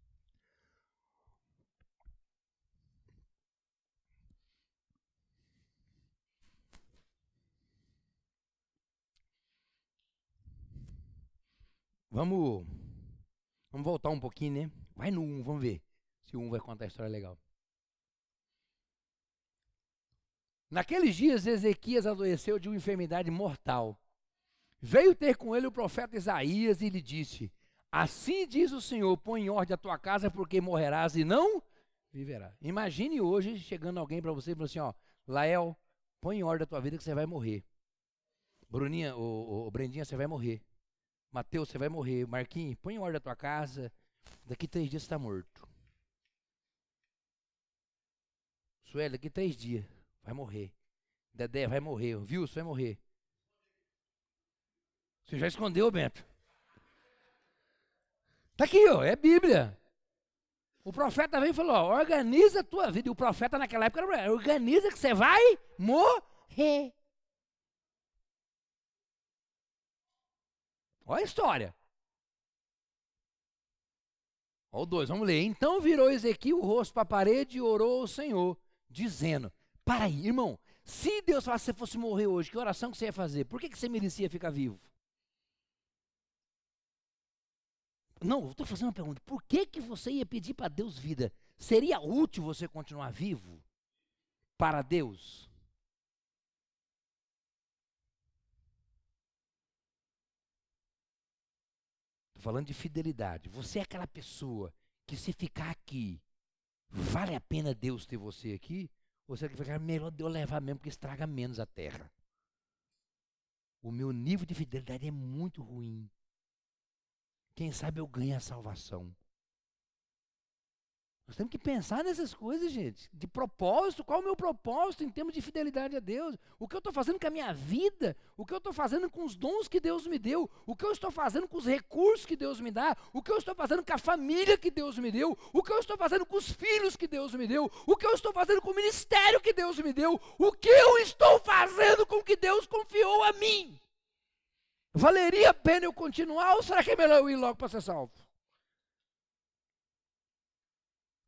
Vamos, vamos voltar um pouquinho, né? Vai no 1, vamos ver se o 1 vai contar a história legal. Naqueles dias, Ezequias adoeceu de uma enfermidade mortal. Veio ter com ele o profeta Isaías e lhe disse: Assim diz o Senhor: põe em ordem a tua casa, porque morrerás e não viverá. Imagine hoje chegando alguém para você e falando assim: Ó, Lael, põe em ordem a tua vida que você vai morrer. Bruninha, o, o Brendinha, você vai morrer. Mateus, você vai morrer. Marquinhos, põe em ordem a tua casa. Daqui três dias você está morto. Sueli, daqui três dias vai morrer. Dedé vai morrer. Viu? Você vai morrer. Você já escondeu, Bento? Está aqui, ó, é Bíblia. O profeta veio e falou: ó, organiza a tua vida. E o profeta naquela época era organiza que você vai morrer. Olha a história. Olha o dois, vamos ler. Então virou Ezequiel o rosto para a parede e orou ao Senhor, dizendo: Para aí, irmão, se Deus falasse que você fosse morrer hoje, que oração que você ia fazer? Por que, que você merecia ficar vivo? Não, estou fazendo uma pergunta. Por que, que você ia pedir para Deus vida? Seria útil você continuar vivo para Deus? falando de fidelidade. Você é aquela pessoa que se ficar aqui, vale a pena Deus ter você aqui? Ou você ficar melhor Deus levar mesmo, porque estraga menos a terra? O meu nível de fidelidade é muito ruim. Quem sabe eu ganho a salvação. Nós temos que pensar nessas coisas, gente. De propósito, qual é o meu propósito em termos de fidelidade a Deus? O que eu estou fazendo com a minha vida? O que eu estou fazendo com os dons que Deus me deu? O que eu estou fazendo com os recursos que Deus me dá? O que eu estou fazendo com a família que Deus me deu? O que eu estou fazendo com os filhos que Deus me deu? O que eu estou fazendo com o ministério que Deus me deu? O que eu estou fazendo com o que Deus confiou a mim? Valeria a pena eu continuar ou será que é melhor eu ir logo para ser salvo?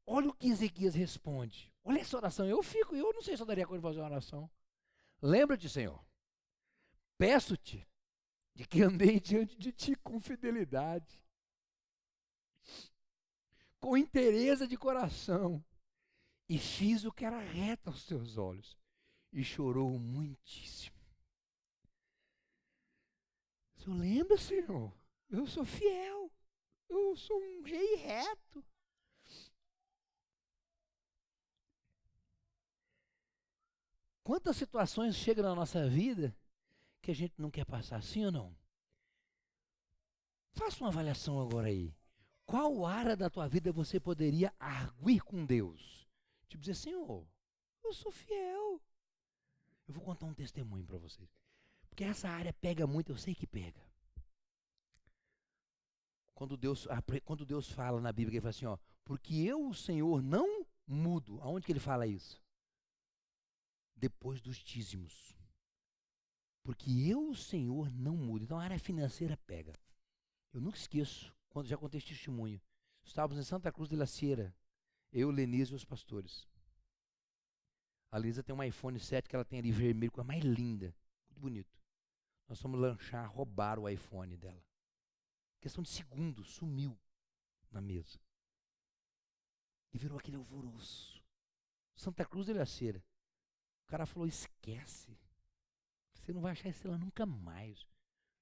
Olha o que Ezequias responde. Olha essa oração. Eu fico, eu não sei se eu daria conta de fazer uma oração. Lembra-te, Senhor. Peço-te de que andei diante de ti com fidelidade, com interesse de coração, e fiz o que era reto aos teus olhos, e chorou muitíssimo. Senhor lembra, Senhor? Eu sou fiel, eu sou um rei reto. Quantas situações chegam na nossa vida que a gente não quer passar, sim ou não? Faça uma avaliação agora aí. Qual área da tua vida você poderia arguir com Deus? Tipo dizer, Senhor, eu sou fiel. Eu vou contar um testemunho para vocês. Porque essa área pega muito, eu sei que pega. Quando Deus, quando Deus fala na Bíblia, ele fala assim, ó, porque eu, o Senhor, não mudo. Aonde que ele fala isso? Depois dos dízimos. Porque eu, o Senhor, não mudo. Então a área financeira pega. Eu nunca esqueço, quando já contei testemunho. Estávamos em Santa Cruz de la Sierra, eu, Lenise e os pastores. A Lisa tem um iPhone 7 que ela tem ali vermelho, coisa mais linda, muito bonito. Nós fomos lanchar, roubar o iPhone dela. Questão de segundos, sumiu na mesa. E virou aquele alvoroço. Santa Cruz de la Sierra. O cara falou: esquece. Você não vai achar esse lá nunca mais.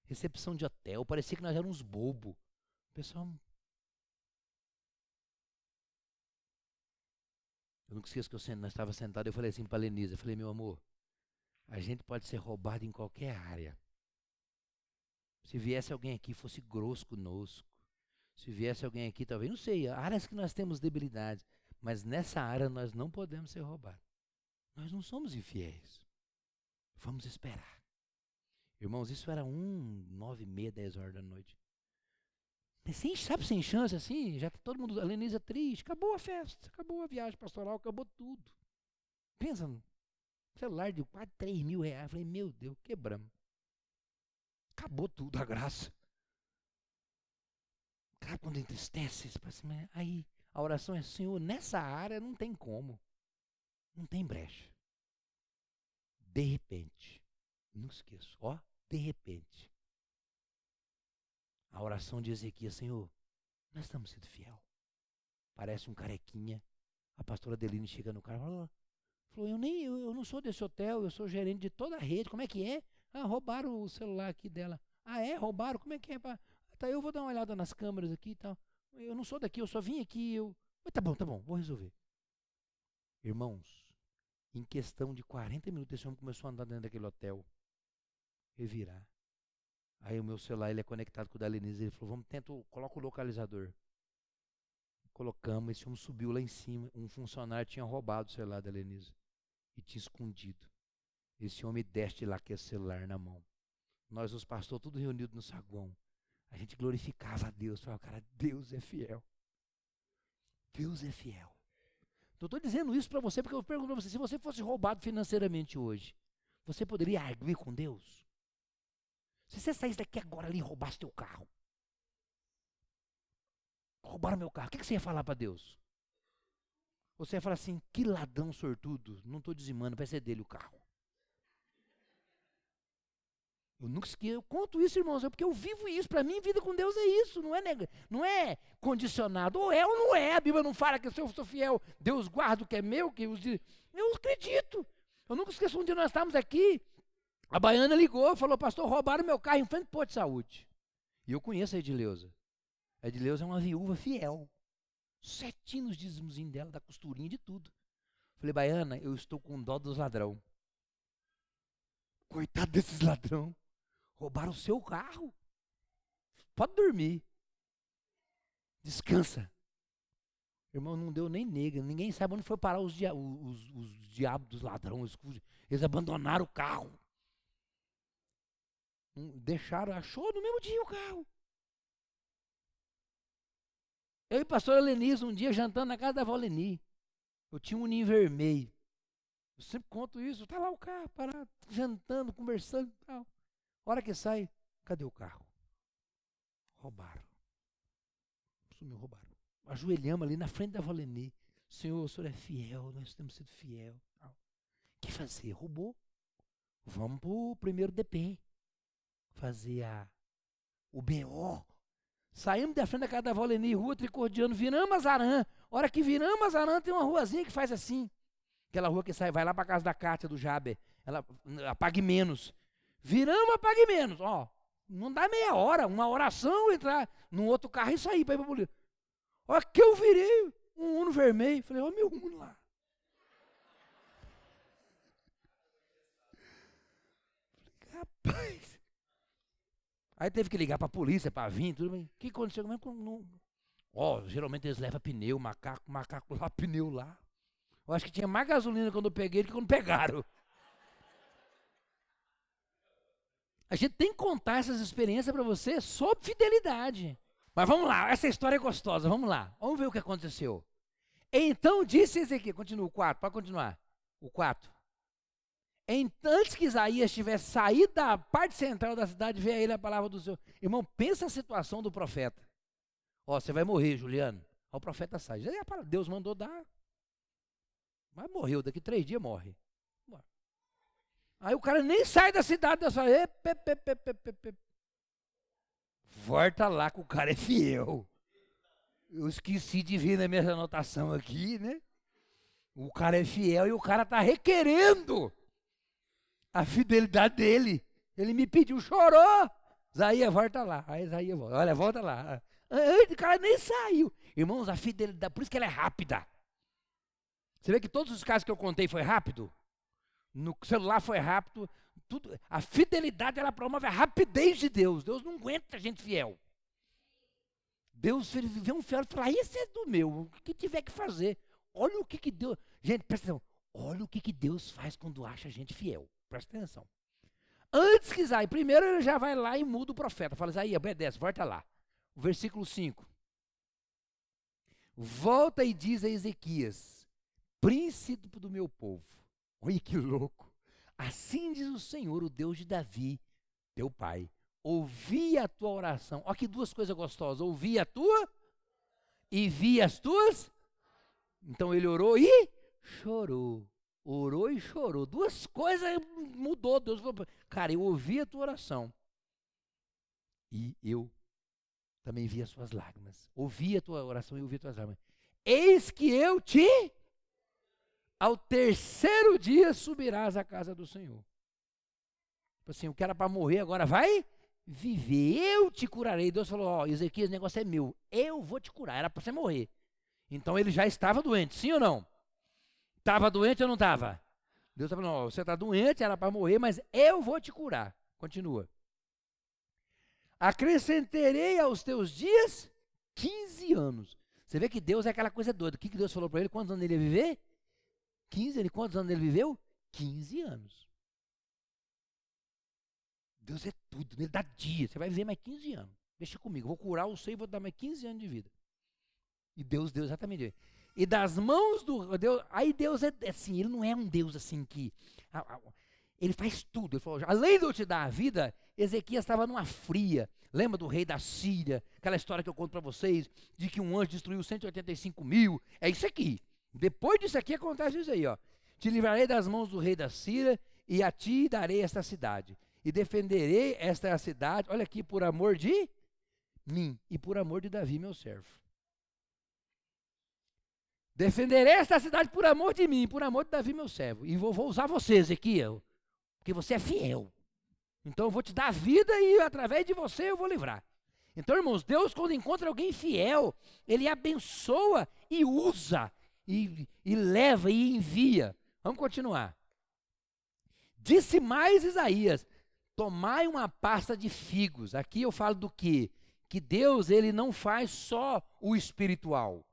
Recepção de hotel, parecia que nós éramos bobo. O pessoal. Eu nunca esqueço que eu nós estava sentado, eu falei assim para a Lenise, eu falei, meu amor, a gente pode ser roubado em qualquer área. Se viesse alguém aqui fosse grosso conosco, se viesse alguém aqui, talvez, não sei, áreas que nós temos debilidade, mas nessa área nós não podemos ser roubados. Nós não somos infiéis. Vamos esperar. Irmãos, isso era um, nove e meia, dez horas da noite. Sem, sabe, sem chance assim, já tá todo mundo, a Lenisa triste, acabou a festa, acabou a viagem pastoral, acabou tudo. Pensa, no celular de quase 3 mil reais. Eu falei, meu Deus, quebramos. Acabou tudo, a graça. Cara, quando entristece, aí a oração é, Senhor, nessa área não tem como. Não tem brecha. De repente, não esqueço, ó, de repente, a oração de Ezequias, Senhor, nós estamos sendo fiel. Parece um carequinha. A pastora Adeline chega no carro falou, falou eu, nem, eu, eu não sou desse hotel, eu sou gerente de toda a rede. Como é que é? Ah, roubaram o celular aqui dela. Ah, é? Roubaram? Como é que é? Tá, eu vou dar uma olhada nas câmeras aqui e tal. Eu não sou daqui, eu só vim aqui. Eu... Mas tá bom, tá bom, vou resolver. Irmãos, em questão de 40 minutos, esse homem começou a andar dentro daquele hotel. Revirar. Aí o meu celular ele é conectado com o da Lenise. Ele falou: Vamos tentar, coloca o localizador. Colocamos, esse homem subiu lá em cima. Um funcionário tinha roubado o celular da Lenise e tinha escondido. Esse homem desce lá com esse celular na mão. Nós, os pastores, tudo reunidos no saguão. A gente glorificava a Deus. Falava, cara, Deus é fiel. Deus é fiel. Então, estou dizendo isso para você porque eu pergunto para você: se você fosse roubado financeiramente hoje, você poderia arguir com Deus? Se você saísse daqui agora ali e roubasse teu carro, roubaram meu carro, o que, que você ia falar para Deus? Você ia falar assim: que ladrão sortudo, não estou dizimando, vai ser dele o carro. Eu nunca eu conto isso, irmãos, é porque eu vivo isso. Para mim, vida com Deus é isso, não é, não é condicionado. Ou é ou não é. A Bíblia não fala que se eu sou fiel, Deus guarda o que é meu, que os Eu acredito. Eu nunca esqueço um dia nós estávamos aqui, a baiana ligou, falou, pastor, roubaram meu carro em frente ao posto de saúde. E eu conheço a Edileuza. A Edileuza é uma viúva fiel. Setinho nos dízimos dela, da costurinha de tudo. Falei, baiana, eu estou com dó dos ladrão. Coitado desses ladrão. Roubaram o seu carro. Pode dormir. Descansa. Irmão, não deu nem nega. Ninguém sabe onde foi parar os, dia, os, os diabos dos ladrões. Eles abandonaram o carro. Deixaram, achou no mesmo dia o carro. Eu e o pastor Lenise, um dia jantando na casa da avó Leni. Eu tinha um ninho vermelho. Eu sempre conto isso. Tá lá o carro parado, jantando, conversando e tal. Hora que sai, cadê o carro? Roubaram. Sumiu, roubaram. Ajoelhamos ali na frente da Valeni. Senhor, o senhor é fiel, nós temos sido fiel. O que fazer? Roubou. Vamos para o primeiro DP. Fazer a, o BO. Saímos da frente da casa da Valeni, rua Tricordiano, viramos Azarã. Hora que viramos Azarã, tem uma ruazinha que faz assim. Aquela rua que sai, vai lá para casa da Cátia, do Jaber. Ela apague menos. Viramos, apague menos. Ó, não dá meia hora, uma oração, entrar num outro carro e sair para ir para a polícia. Ó, que eu virei um Uno vermelho. Falei, ó, meu Uno lá. Rapaz. Aí teve que ligar para a polícia para vir, tudo bem. O que aconteceu? Não... Ó, geralmente eles levam pneu, macaco, macaco lá, pneu lá. Eu acho que tinha mais gasolina quando eu peguei do que quando pegaram. A gente tem que contar essas experiências para você sob fidelidade. Mas vamos lá, essa história é gostosa, vamos lá. Vamos ver o que aconteceu. Então disse Ezequiel, continua o 4, pode continuar. O 4. Antes que Isaías tivesse saído da parte central da cidade, veio a ele a palavra do Senhor. Irmão, pensa a situação do profeta. Ó, você vai morrer, Juliano. Ó, o profeta sai. Deus mandou dar. Mas morreu, daqui três dias morre. Aí o cara nem sai da cidade, Deus fala, volta lá que o cara é fiel. Eu esqueci de vir na minha anotação aqui, né? O cara é fiel e o cara está requerendo a fidelidade dele. Ele me pediu, chorou. Isaías, volta lá. Aí Isaías. Olha, volta lá. O cara nem saiu. Irmãos, a fidelidade, por isso que ela é rápida. Você vê que todos os casos que eu contei foi rápido? No celular foi rápido. Tudo, a fidelidade ela promove a rapidez de Deus. Deus não aguenta gente fiel. Deus vê um fiel e fala: Esse é do meu, o que tiver que fazer. Olha o que, que Deus. Gente, presta atenção. Olha o que, que Deus faz quando acha gente fiel. Presta atenção. Antes que Isaías, primeiro ele já vai lá e muda o profeta. Fala, Isaías, obedece, volta lá. O versículo 5. Volta e diz a Ezequias, príncipe do meu povo. Olha que louco. Assim diz o Senhor, o Deus de Davi, teu pai. Ouvi a tua oração. Olha que duas coisas gostosas. Ouvi a tua e vi as tuas. Então ele orou e chorou. Orou e chorou. Duas coisas mudou. Deus falou, cara, eu ouvi a tua oração. E eu também vi as suas lágrimas. Ouvi a tua oração e ouvi as tuas lágrimas. Eis que eu te. Ao terceiro dia subirás à casa do Senhor. Tipo assim, o que era para morrer agora vai viver. Eu te curarei. Deus falou: Ó, oh, Ezequias, negócio é meu. Eu vou te curar. Era para você morrer. Então ele já estava doente, sim ou não? Estava doente ou não estava? Deus está falando, você está doente, era para morrer, mas eu vou te curar. Continua. Acrescentarei aos teus dias 15 anos. Você vê que Deus é aquela coisa doida. O que Deus falou para ele? Quantos anos ele ia viver? 15. Ele, quantos anos ele viveu? 15 anos. Deus é tudo, ele dá dia. Você vai viver mais 15 anos. Deixa comigo, vou curar o seu e vou dar mais 15 anos de vida. E Deus deu exatamente e das mãos do Deus. Aí Deus é assim, ele não é um Deus assim que. Ele faz tudo. Ele falou, além de eu te dar a vida, Ezequias estava numa fria. Lembra do rei da Síria? Aquela história que eu conto para vocês, de que um anjo destruiu 185 mil. É isso aqui. Depois disso aqui acontece isso aí, ó. Te livrarei das mãos do rei da Síria e a ti darei esta cidade. E defenderei esta cidade, olha aqui, por amor de mim e por amor de Davi, meu servo. Defenderei esta cidade por amor de mim, por amor de Davi, meu servo. E vou, vou usar você, Ezequiel, porque você é fiel. Então eu vou te dar vida e através de você eu vou livrar. Então, irmãos, Deus, quando encontra alguém fiel, Ele abençoa e usa, e, e leva e envia. Vamos continuar. Disse mais Isaías: Tomai uma pasta de figos. Aqui eu falo do que? Que Deus, Ele não faz só o espiritual.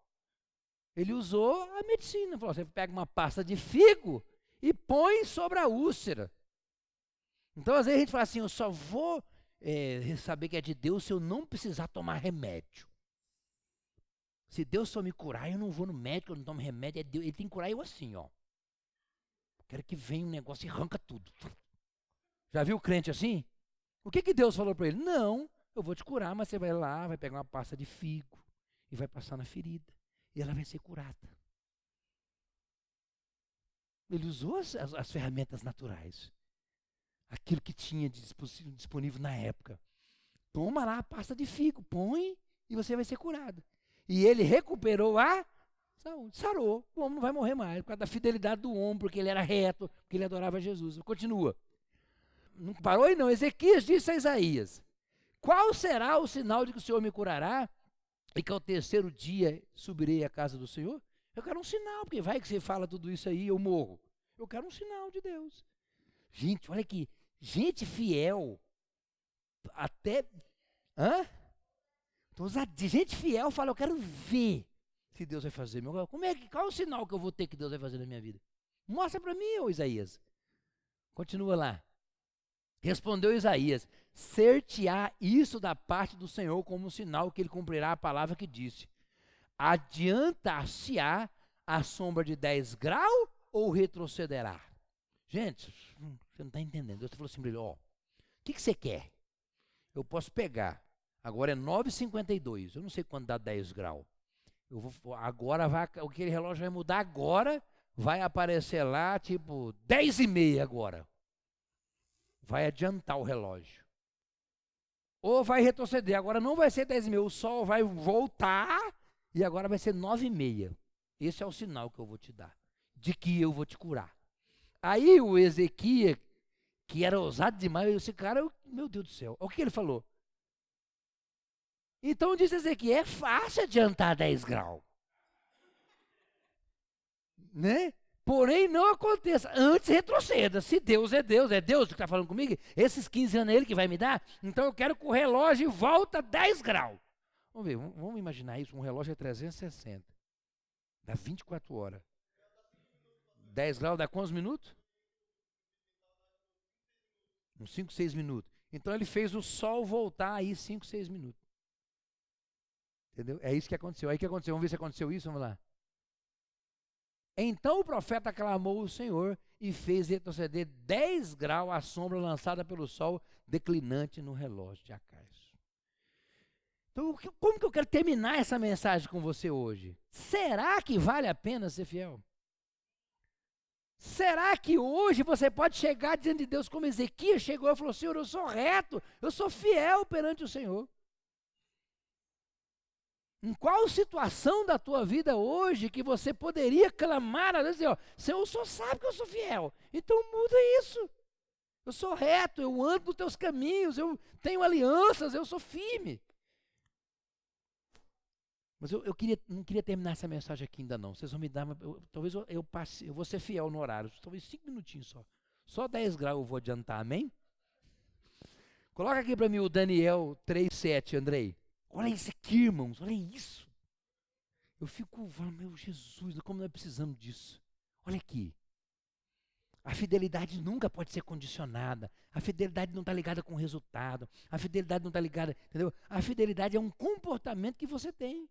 Ele usou a medicina. Falou: você pega uma pasta de figo e põe sobre a úlcera. Então, às vezes, a gente fala assim: eu só vou é, saber que é de Deus se eu não precisar tomar remédio. Se Deus só me curar, eu não vou no médico, eu não tomo remédio. É Deus, ele tem que curar eu assim, ó. Quero que venha um negócio e arranca tudo. Já viu o crente assim? O que, que Deus falou para ele? Não, eu vou te curar, mas você vai lá, vai pegar uma pasta de figo e vai passar na ferida e ela vai ser curada. Ele usou as, as, as ferramentas naturais. Aquilo que tinha disponível na época. Toma lá a pasta de figo, põe e você vai ser curado. E ele recuperou a saúde, sarou. O homem não vai morrer mais por causa da fidelidade do homem, porque ele era reto, porque ele adorava Jesus. Continua. Não parou aí não. Ezequias disse a Isaías: Qual será o sinal de que o Senhor me curará? e que ao terceiro dia subirei à casa do Senhor? Eu quero um sinal, porque vai que você fala tudo isso aí eu morro. Eu quero um sinal de Deus. Gente, olha aqui, gente fiel, até. Hã? Então, gente fiel fala, eu quero ver se Deus vai fazer. Como é que, qual é o sinal que eu vou ter que Deus vai fazer na minha vida? Mostra para mim, ô Isaías. Continua lá. Respondeu Isaías: ser-te-á isso da parte do Senhor como sinal que ele cumprirá a palavra que disse. Adiantar-se-á a sombra de 10 graus ou retrocederá? Gente, você não está entendendo. Deus falou assim para ele, ó, o que, que você quer? Eu posso pegar, agora é 9,52, eu não sei quando dá 10 graus. Eu vou, agora vai, aquele relógio vai mudar agora, vai aparecer lá, tipo, 10 e meia agora. Vai adiantar o relógio. Ou vai retroceder. Agora não vai ser 10 e meia, o sol vai voltar e agora vai ser 9 e meia. Esse é o sinal que eu vou te dar, de que eu vou te curar. Aí o Ezequias, que era ousado demais, esse cara, meu Deus do céu, o que ele falou. Então diz Ezequiel, é fácil adiantar 10 graus. Né? Porém, não aconteça. Antes retroceda. Se Deus é Deus, é Deus que está falando comigo, esses 15 anos é Ele que vai me dar, então eu quero que o relógio volta 10 graus. Vamos ver, vamos imaginar isso. Um relógio é 360. Dá 24 horas. 10 graus dá quantos minutos? Uns 5, 6 minutos. Então ele fez o sol voltar aí 5, 6 minutos. Entendeu? É isso que aconteceu. Aí que aconteceu? Vamos ver se aconteceu isso, vamos lá. Então o profeta clamou o Senhor e fez retroceder 10 graus a sombra lançada pelo sol declinante no relógio de Acais. Então, como que eu quero terminar essa mensagem com você hoje? Será que vale a pena ser fiel? Será que hoje você pode chegar diante de Deus como Ezequias chegou e falou: Senhor, eu sou reto, eu sou fiel perante o Senhor? Em qual situação da tua vida hoje que você poderia clamar a Deus e dizer, ó, Senhor, o Senhor sabe que eu sou fiel, então muda isso. Eu sou reto, eu ando nos teus caminhos, eu tenho alianças, eu sou firme. Mas eu, eu queria, não queria terminar essa mensagem aqui ainda não. Vocês vão me dar, eu, talvez eu, eu, passe, eu vou ser fiel no horário, talvez cinco minutinhos só. Só 10 graus eu vou adiantar, amém? Coloca aqui para mim o Daniel 3,7, Andrei. Olha isso aqui, irmãos, olha isso. Eu fico, meu Jesus, como nós precisamos disso. Olha aqui. A fidelidade nunca pode ser condicionada. A fidelidade não está ligada com o resultado. A fidelidade não está ligada, entendeu? A fidelidade é um comportamento que você tem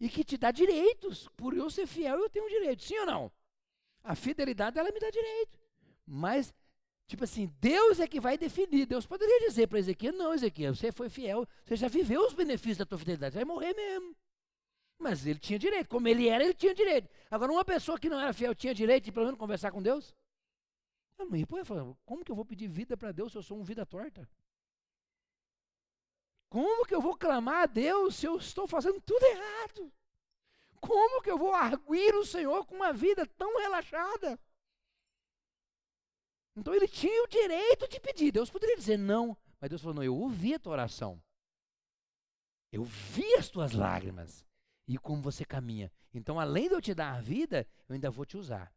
e que te dá direitos. Por eu ser fiel, eu tenho um direito, sim ou não? A fidelidade, ela me dá direito. Mas Tipo assim, Deus é que vai definir. Deus poderia dizer para Ezequiel: Não, Ezequiel, você foi fiel, você já viveu os benefícios da tua fidelidade, vai morrer mesmo. Mas ele tinha direito, como ele era, ele tinha direito. Agora, uma pessoa que não era fiel tinha direito de pelo menos conversar com Deus? Eu não ia falar: Como que eu vou pedir vida para Deus se eu sou um vida torta? Como que eu vou clamar a Deus se eu estou fazendo tudo errado? Como que eu vou arguir o Senhor com uma vida tão relaxada? Então ele tinha o direito de pedir. Deus poderia dizer não, mas Deus falou: não, eu ouvi a tua oração. Eu vi as tuas lágrimas e como você caminha. Então, além de eu te dar a vida, eu ainda vou te usar.